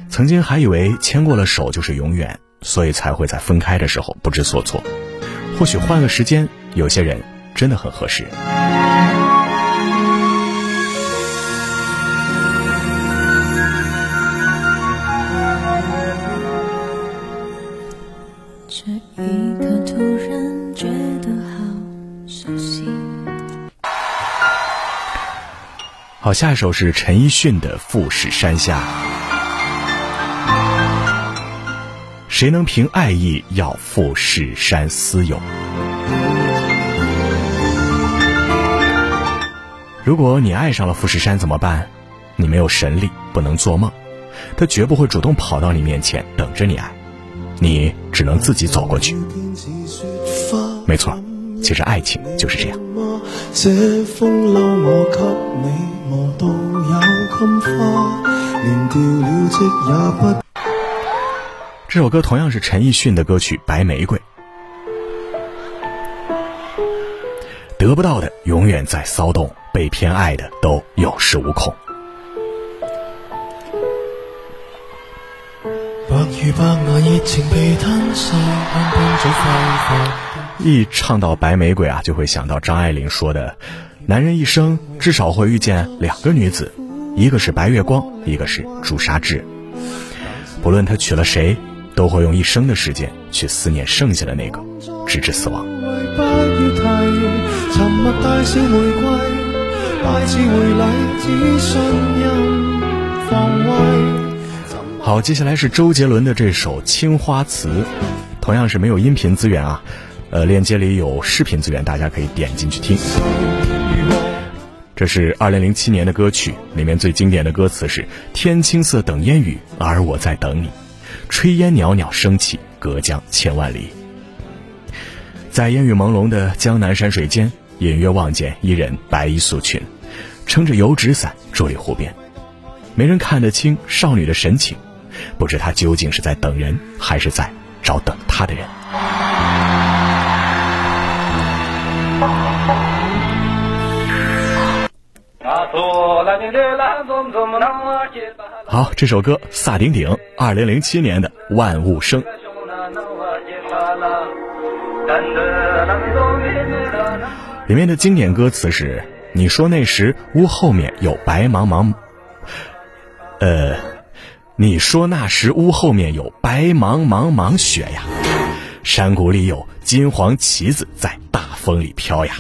曾经还以为牵过了手就是永远，所以才会在分开的时候不知所措。或许换个时间，有些人真的很合适。好，下一首是陈奕迅的《富士山下》。谁能凭爱意要富士山私有？如果你爱上了富士山怎么办？你没有神力，不能做梦，他绝不会主动跑到你面前等着你爱，你只能自己走过去。没错，其实爱情就是这样。这風褸我給你磨到有襟花，連掉了職也不。这首歌同样是陈奕迅的歌曲《白玫瑰》。得不到的永遠在騷動，被偏愛的都有。恃無恐。白如白牙熱情被吞噬，香檳早揮發。一唱到白玫瑰啊，就会想到张爱玲说的：“男人一生至少会遇见两个女子，一个是白月光，一个是朱砂痣。不论他娶了谁，都会用一生的时间去思念剩下的那个，直至死亡。”好，接下来是周杰伦的这首《青花瓷》，同样是没有音频资源啊，呃，链接里有视频资源，大家可以点进去听。这是二零零七年的歌曲，里面最经典的歌词是“天青色等烟雨，而我在等你，炊烟袅袅升起，隔江千万里。”在烟雨朦胧的江南山水间，隐约望见一人白衣素裙，撑着油纸伞伫立湖边。没人看得清少女的神情，不知她究竟是在等人，还是在找等她的人。好，这首歌萨顶顶，二零零七年的《万物生》。里面的经典歌词是：“你说那时屋后面有白茫茫，呃，你说那时屋后面有白茫茫茫雪呀，山谷里有金黄旗子在大风里飘呀。”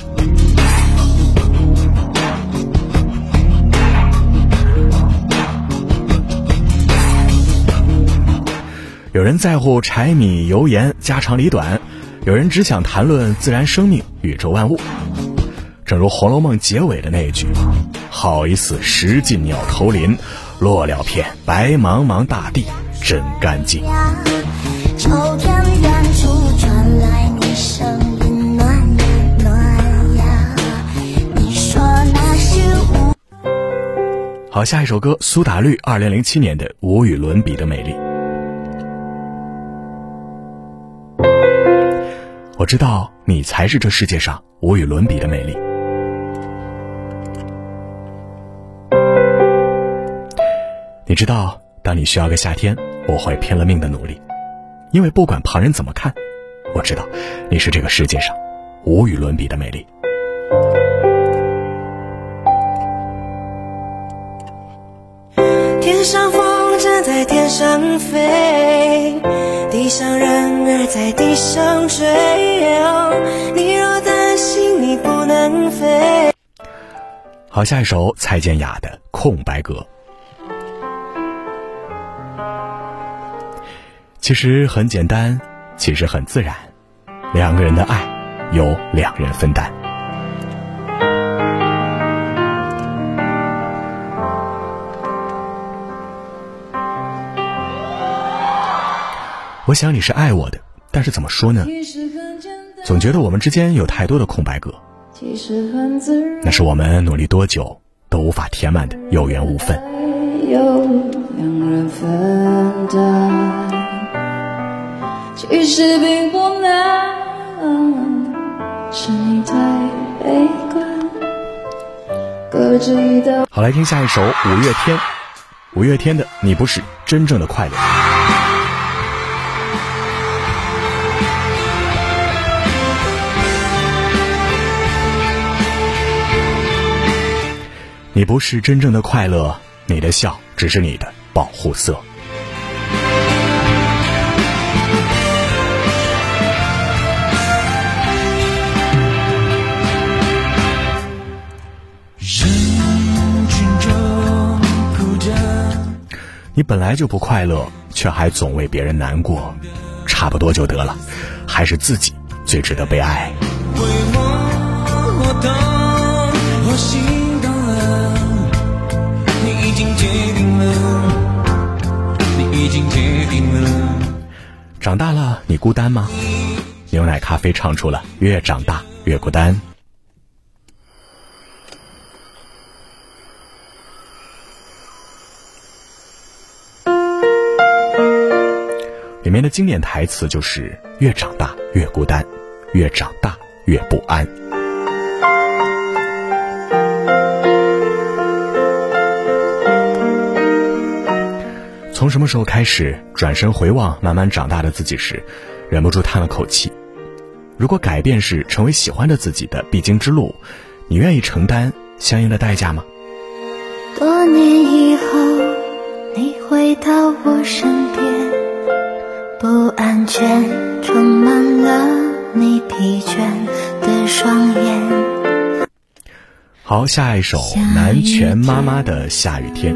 有人在乎柴米油盐家长里短，有人只想谈论自然生命、宇宙万物。正如《红楼梦》结尾的那一句：“好一似石進鳥頭林，落了片白茫茫大地真干净。”秋天遠處傳來你聲音暖呀暖呀，你說那是無。好，下一首歌，苏打绿二零零七年的《无与伦比的美麗》。我知道你才是这世界上无与伦比的美丽。你知道，当你需要个夏天，我会拼了命的努力，因为不管旁人怎么看，我知道你是这个世界上无与伦比的美丽。天上风筝在天。上飞，地上人儿在地上追。你若担心你不能飞，好，下一首蔡健雅的《空白格》。其实很简单，其实很自然，两个人的爱由两人分担。我想你是爱我的，但是怎么说呢？总觉得我们之间有太多的空白格，那是我们努力多久都无法填满的有缘无分。其实并不难，是你太悲观，各自一道。好，来听下一首五月天，五月天的《你不是真正的快乐》。你不是真正的快乐，你的笑只是你的保护色。人群中哭着，你本来就不快乐，却还总为别人难过，差不多就得了，还是自己最值得被爱。为我我经决定了。长大了，你孤单吗？牛奶咖啡唱出了越长大越孤单。里面的经典台词就是“越长大越孤单，越长大越不安”。从什么时候开始，转身回望慢慢长大的自己时，忍不住叹了口气。如果改变是成为喜欢的自己的必经之路，你愿意承担相应的代价吗？多年以后，你回到我身边，不安全充满了你疲倦的双眼。好，下一首南拳妈妈的《下雨天》。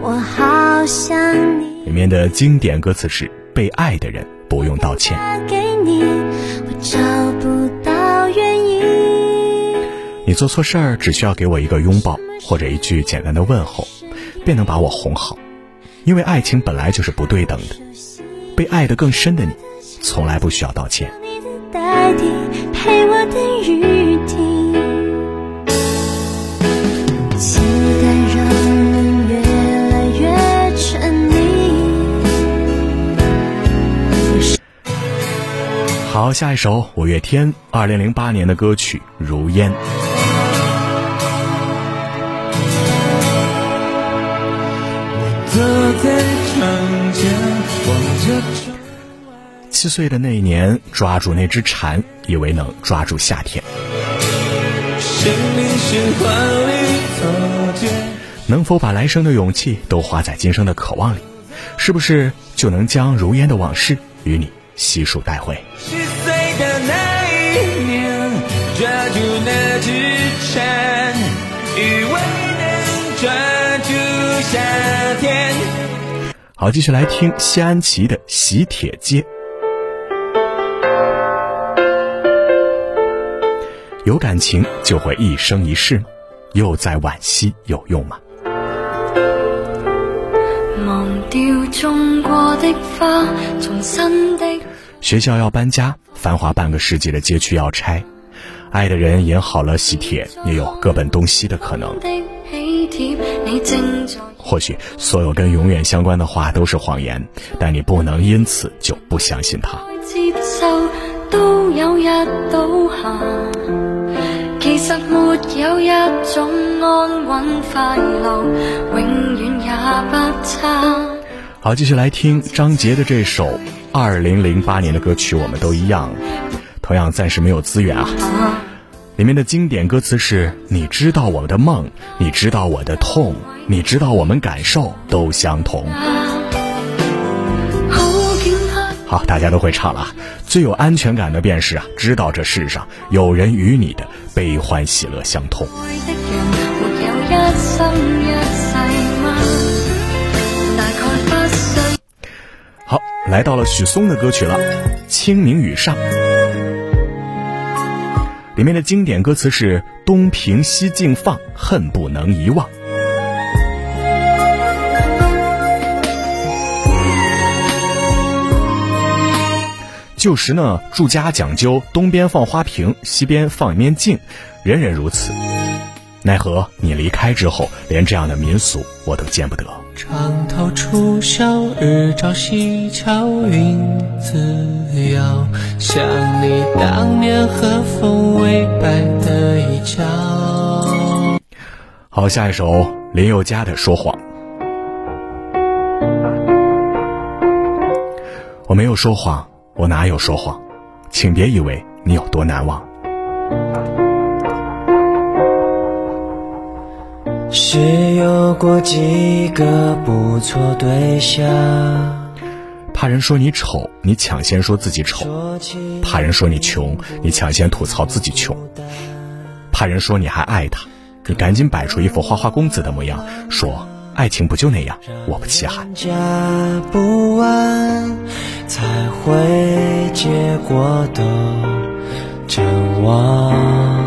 我好想你。里面的经典歌词是：“被爱的人不用道歉。打给你，我找不到原因。你做错事儿，只需要给我一个拥抱或者一句简单的问候，便能把我哄好。因为爱情本来就是不对等的，被爱得更深的你，从来不需要道歉。你的代替，陪我等雨停。好，下一首五月天二零零八年的歌曲《如烟》。七岁的那一年，抓住那只蝉，以为能抓住夏天。能否把来生的勇气都花在今生的渴望里？是不是就能将如烟的往事与你悉数带回？以为能抓住夏天。好，继续来听谢安琪的《喜帖街》。有感情就会一生一世吗？又在惋惜有用吗？忘掉种过的花，重新的学校要搬家，繁华半个世纪的街区要拆，愛的人演好了喜帖，也有各奔東西的可能。或許所有跟永遠相關的話都是謊言，但你不能因此就不相信他。好，繼續來聽張杰的這首二零零八年的歌曲《我們都一樣》，同樣暫時沒有資源啊。里面的经典歌词是：你知道我的梦，你知道我的痛，你知道我们感受都相同。好，大家都会唱了。最有安全感的便是啊，知道这世上有人与你的悲欢喜乐相通。好，来到了许嵩的歌曲了，《清明雨上》。里面的经典歌词是“东屏西镜放，恨不能遗忘”。旧时呢，住家讲究东边放花瓶，西边放一面镜，人人如此。奈何你离开之后，连这样的民俗我都见不得。床头初晓，日照西桥，云自遥。想你当年和风微摆的衣角。好，下一首林宥嘉的《说谎》。我没有说谎。我哪有说谎，请别以为你有多难忘。是有过几个不错对象，怕人说你丑，你抢先说自己丑；怕人说你穷，你抢先吐槽自己穷；怕人说你还爱他，你赶紧摆出一副花花公子的模样，说爱情不就那样，我不稀罕。才会结果的展望。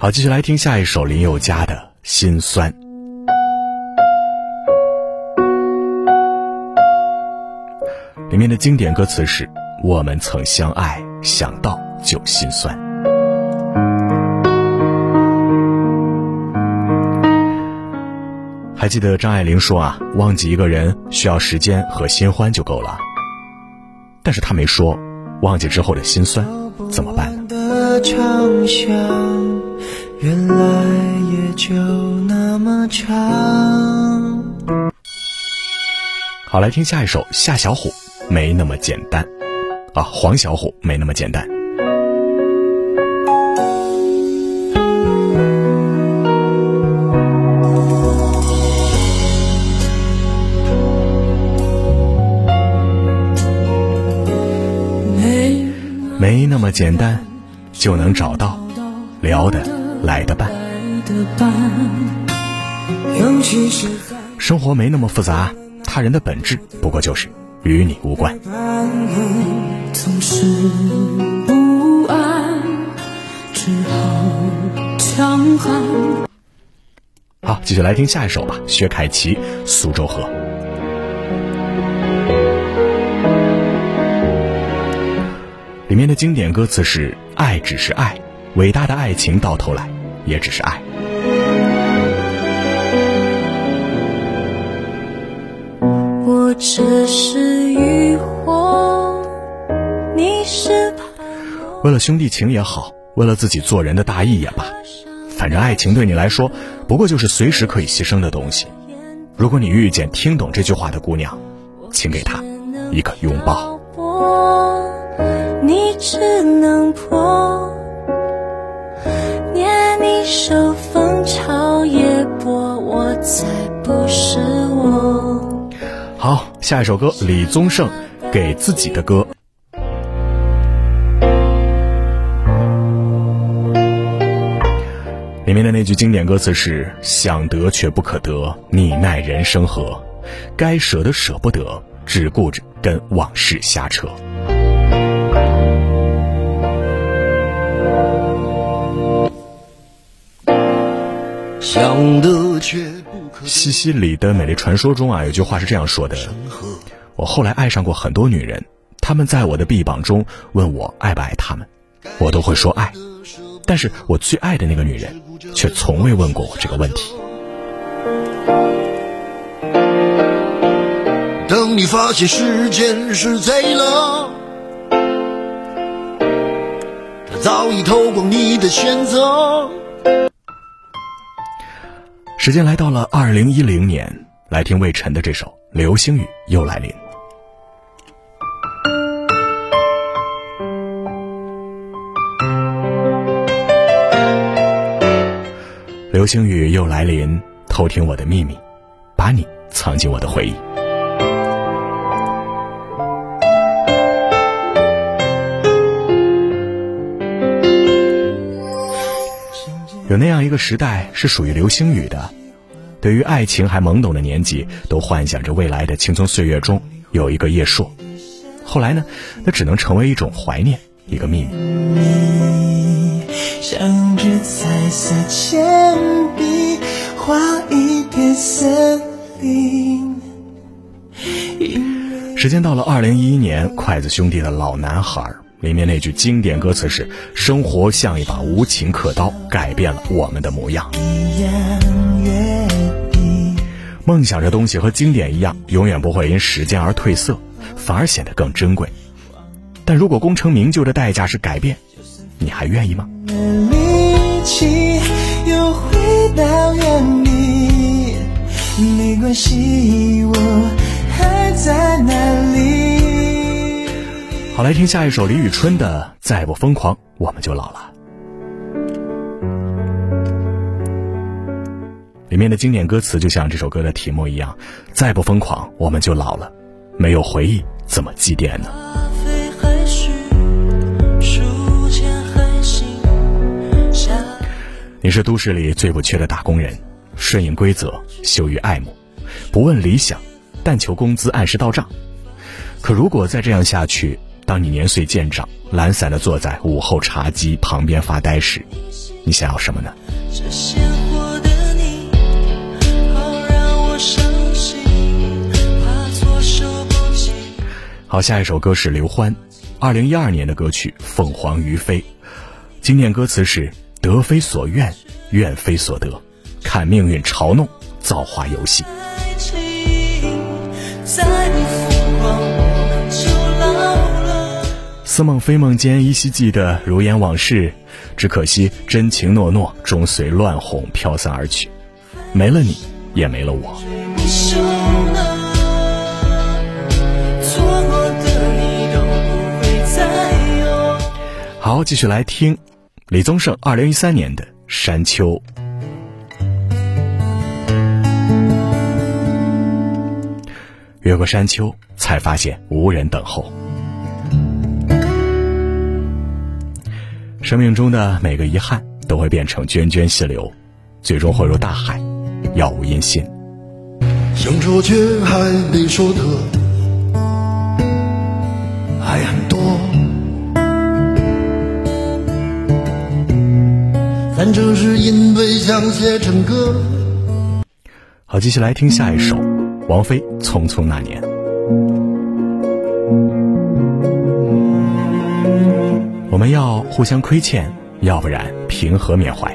好，继续来听下一首林宥嘉的《心酸》。里面的经典歌词是：“我们曾相爱，想到就心酸。”还记得张爱玲说啊，忘记一个人需要时间和新欢就够了。但是她没说，忘记之后的心酸怎么办呢？原来也就那么长好，来听下一首夏小虎，没那么简单，啊，黄小虎没那么简单。没那么简单，就能找到聊的来的伴。生活没那么复杂，他人的本质不过就是与你无关。好，继续来听下一首吧，薛凯琪《苏州河》。里面的经典歌词是：“爱只是爱，伟大的爱情到头来也只是爱。”我只是渔火，你是为了兄弟情也好，为了自己做人的大义也罢，反正爱情对你来说，不过就是随时可以牺牲的东西。如果你遇见听懂这句话的姑娘，请给她一个拥抱。你只能破，念你手风潮也波，我才不是我。好，下一首歌，李宗盛给自己的歌。里面的那句经典歌词是：“想得却不可得，你奈人生何？该舍的舍不得，只顾着跟往事瞎扯。”想得却不可。西西里的美丽传说中啊，有句话是这样说的：我后来爱上过很多女人，她们在我的臂膀中问我爱不爱她们，我都会说爱。但是我最爱的那个女人，却从未问过我这个问题。等你发现时间是贼了，他早已偷光你的选择。时间来到了二零一零年，来听魏晨的这首《流星雨又来临》。流星雨又来临，偷听我的秘密，把你藏进我的回忆。有那样一个时代是属于流星雨的，对于爱情还懵懂的年纪，都幻想着未来的青葱岁月中有一个叶硕。后来呢，那只能成为一种怀念，一个秘密。像只彩色铅笔，画一片森林。时间到了二零一一年，筷子兄弟的老男孩里面那句经典歌词是：“生活像一把无情刻刀，改变了我们的模样。”梦想这东西和经典一样，永远不会因时间而褪色，反而显得更珍贵。但如果功成名就的代价是改变，你还愿意吗？又回到原地，没关系，我还在哪里？好，来听下一首李宇春的《再不疯狂我们就老了》。里面的经典歌词就像这首歌的题目一样：“再不疯狂我们就老了，没有回忆怎么祭奠呢？”你是都市里最不缺的打工人，顺应规则，羞于爱慕，不问理想，但求工资按时到账。可如果再这样下去，当你年岁渐长，懒散的坐在午后茶几旁边发呆时，你想要什么呢？好，下一首歌是刘欢，二零一二年的歌曲《凤凰于飞》，经典歌词是。得非所愿，愿非所得，看命运嘲弄造化游戏。似梦非梦间，依稀记得如烟往事，只可惜真情诺诺终随乱红飘散而去，没了你，也没了我。好，继续来听。李宗盛二零一三年的《山丘》，越过山丘，才发现无人等候。生命中的每个遗憾都会变成涓涓细流，最终汇入大海，杳无音信。想说却还没说的，还很多。但正是因为想写成歌。好，接下来听下一首，王菲《匆匆那年》。我们要互相亏欠，要不然平和缅怀。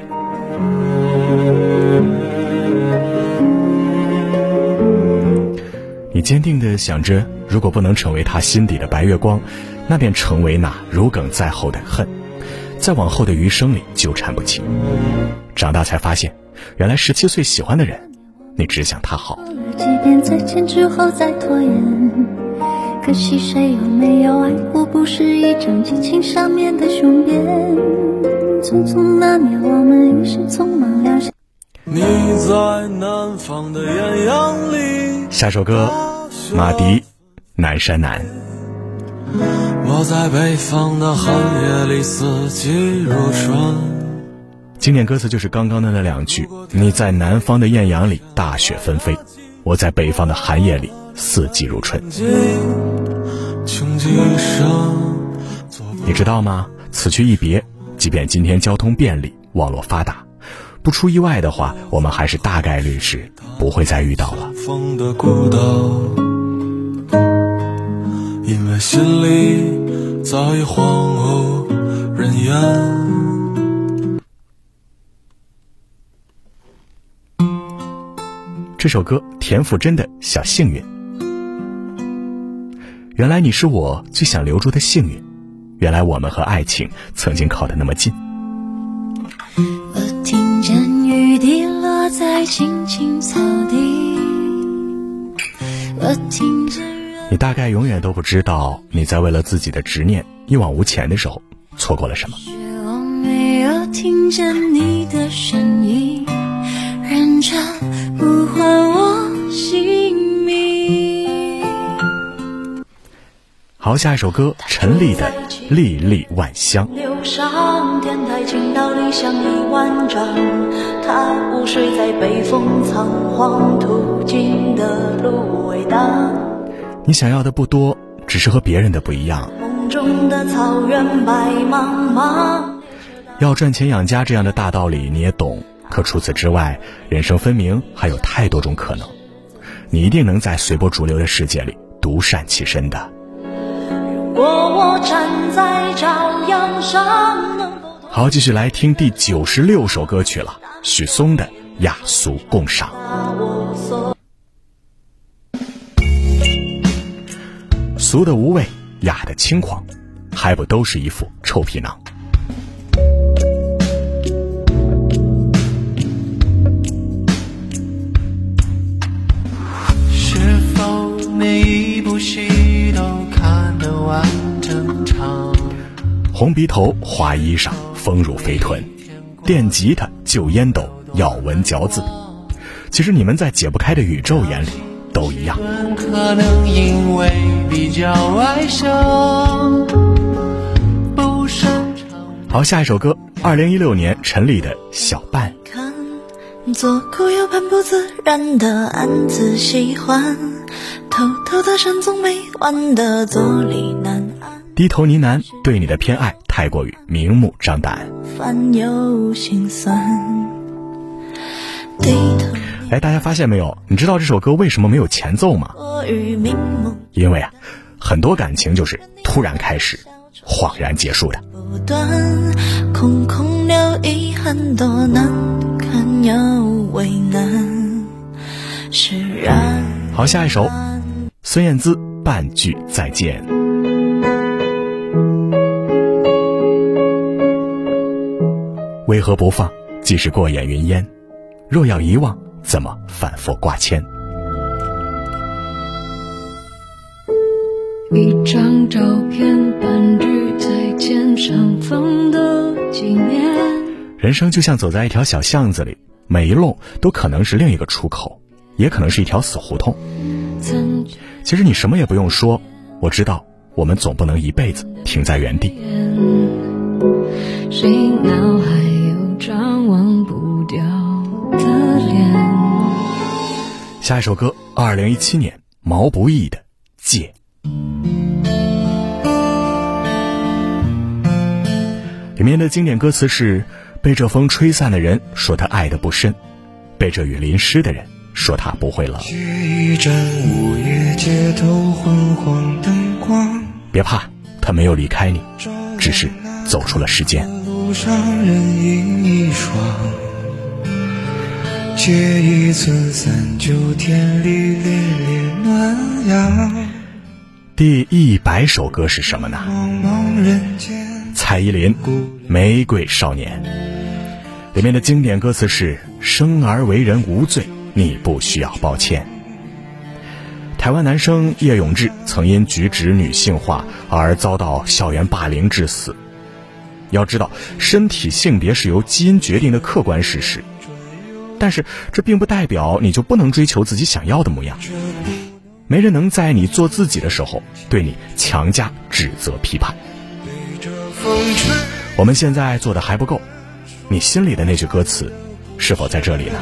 你坚定的想着，如果不能成为他心底的白月光，那便成为那如鲠在喉的恨。在往后的余生里纠缠不清，长大才发现，原来十七岁喜欢的人，你只想他好。即便再见之后再拖延，可惜谁又没有爱过？不是一张激情上面的雄辩。匆匆那年，我们一时匆忙撂下。你在南方的艳阳里。下首歌，马迪，《南山南》。我在北方的寒夜里四季如春。经典歌词就是刚刚的那两句：你在南方的艳阳里大雪纷飞，我在北方的寒夜里四季如春。你知道吗？此去一别，即便今天交通便利，网络发达，不出意外的话，我们还是大概率是不会再遇到了。因为心里早已荒无人烟。这首歌田馥甄的《小幸运》，原来你是我最想留住的幸运，原来我们和爱情曾经靠得那么近。我听见雨滴落在青青草地，我听见。你大概永远都不知道，你在为了自己的执念一往无前的时候，错过了什么。我没有听见你的声音，认真呼唤我姓好，下一首歌，陈粒的《粒粒万香》。流上天台倾倒理想一万丈，他午睡在北风仓皇途经的芦苇荡。你想要的不多，只是和别人的不一样。梦中的草原白茫茫。要赚钱养家这样的大道理你也懂，可除此之外，人生分明还有太多种可能。你一定能在随波逐流的世界里独善其身的。好，继续来听第九十六首歌曲了，许嵩的《雅俗共赏》。俗的无味，雅的轻狂，还不都是一副臭皮囊？是否每一部戏都看得完整场？红鼻头，花衣裳，丰乳肥臀，电吉他，旧烟斗，咬文嚼字。其实你们在解不开的宇宙眼里都一样。可能因为比较外向，不擅长好，下一首歌，二零一六年陈粒的《小半》。看，左顾右盼不自然的暗自喜欢，偷偷的深纵没完的坐立难安，低头呢喃，对你的偏爱太过于明目张胆。心酸。低头哎，大家发现没有？你知道这首歌为什么没有前奏吗？因为啊，很多感情就是突然开始，恍然结束的。不断，空空留遗憾，多难堪又为难，释然。好，下一首，孙燕姿《半句再见》。为何不放？既是过眼云烟，若要遗忘，怎么反复挂牵？一张照片，半句再见，相逢的纪念。人生就像走在一条小巷子里，每一路都可能是另一个出口，也可能是一条死胡同。其实你什么也不用说，我知道我们总不能一辈子停在原地。谁脑海有张忘不掉的脸？下一首歌，二零一七年毛不易的《借》。里面的经典歌词是：被这风吹散的人说他爱的不深，被这雨淋湿的人说他不会冷。午夜街头昏黄灯光，别怕，他没有离开你，只是走出了时间。路上人影一双。借一寸三九天里烈烈暖阳，第一百首歌是什么呢？茫茫人间。蔡依林《玫瑰少年》里面的经典歌词是：“生而为人无罪，你不需要抱歉。”台湾男生叶永志曾因举止女性化而遭到校园霸凌致死。要知道，身体性别是由基因决定的客观事实，但是这并不代表你就不能追求自己想要的模样。没人能在你做自己的时候对你强加指责批判。我们现在做的还不够，你心里的那句歌词，是否在这里呢？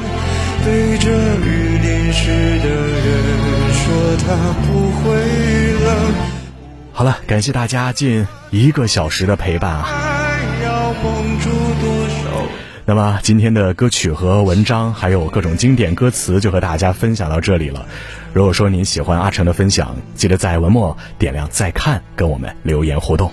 对着雨淋湿的人说他不会冷，好了，感谢大家近一个小时的陪伴啊！那么今天的歌曲和文章，还有各种经典歌词，就和大家分享到这里了。如果说您喜欢阿成的分享，记得在文末点亮再看，跟我们留言互动。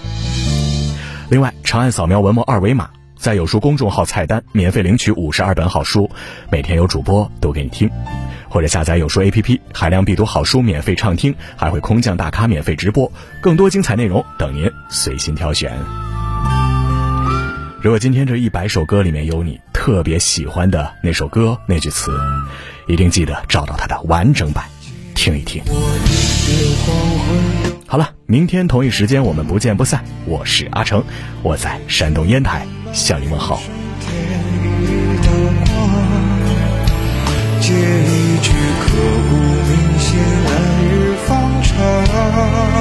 另外，长按扫描文末二维码，在有书公众号菜单免费领取五十二本好书，每天有主播读给你听，或者下载有书 APP，海量必读好书免费畅听，还会空降大咖免费直播，更多精彩内容等您随心挑选。如果今天这一百首歌里面有你特别喜欢的那首歌那句词，一定记得找到它的完整版，听一听。好了，明天同一时间我们不见不散。我是阿成，我在山东烟台向你问好。借一句刻骨铭心，来日方长。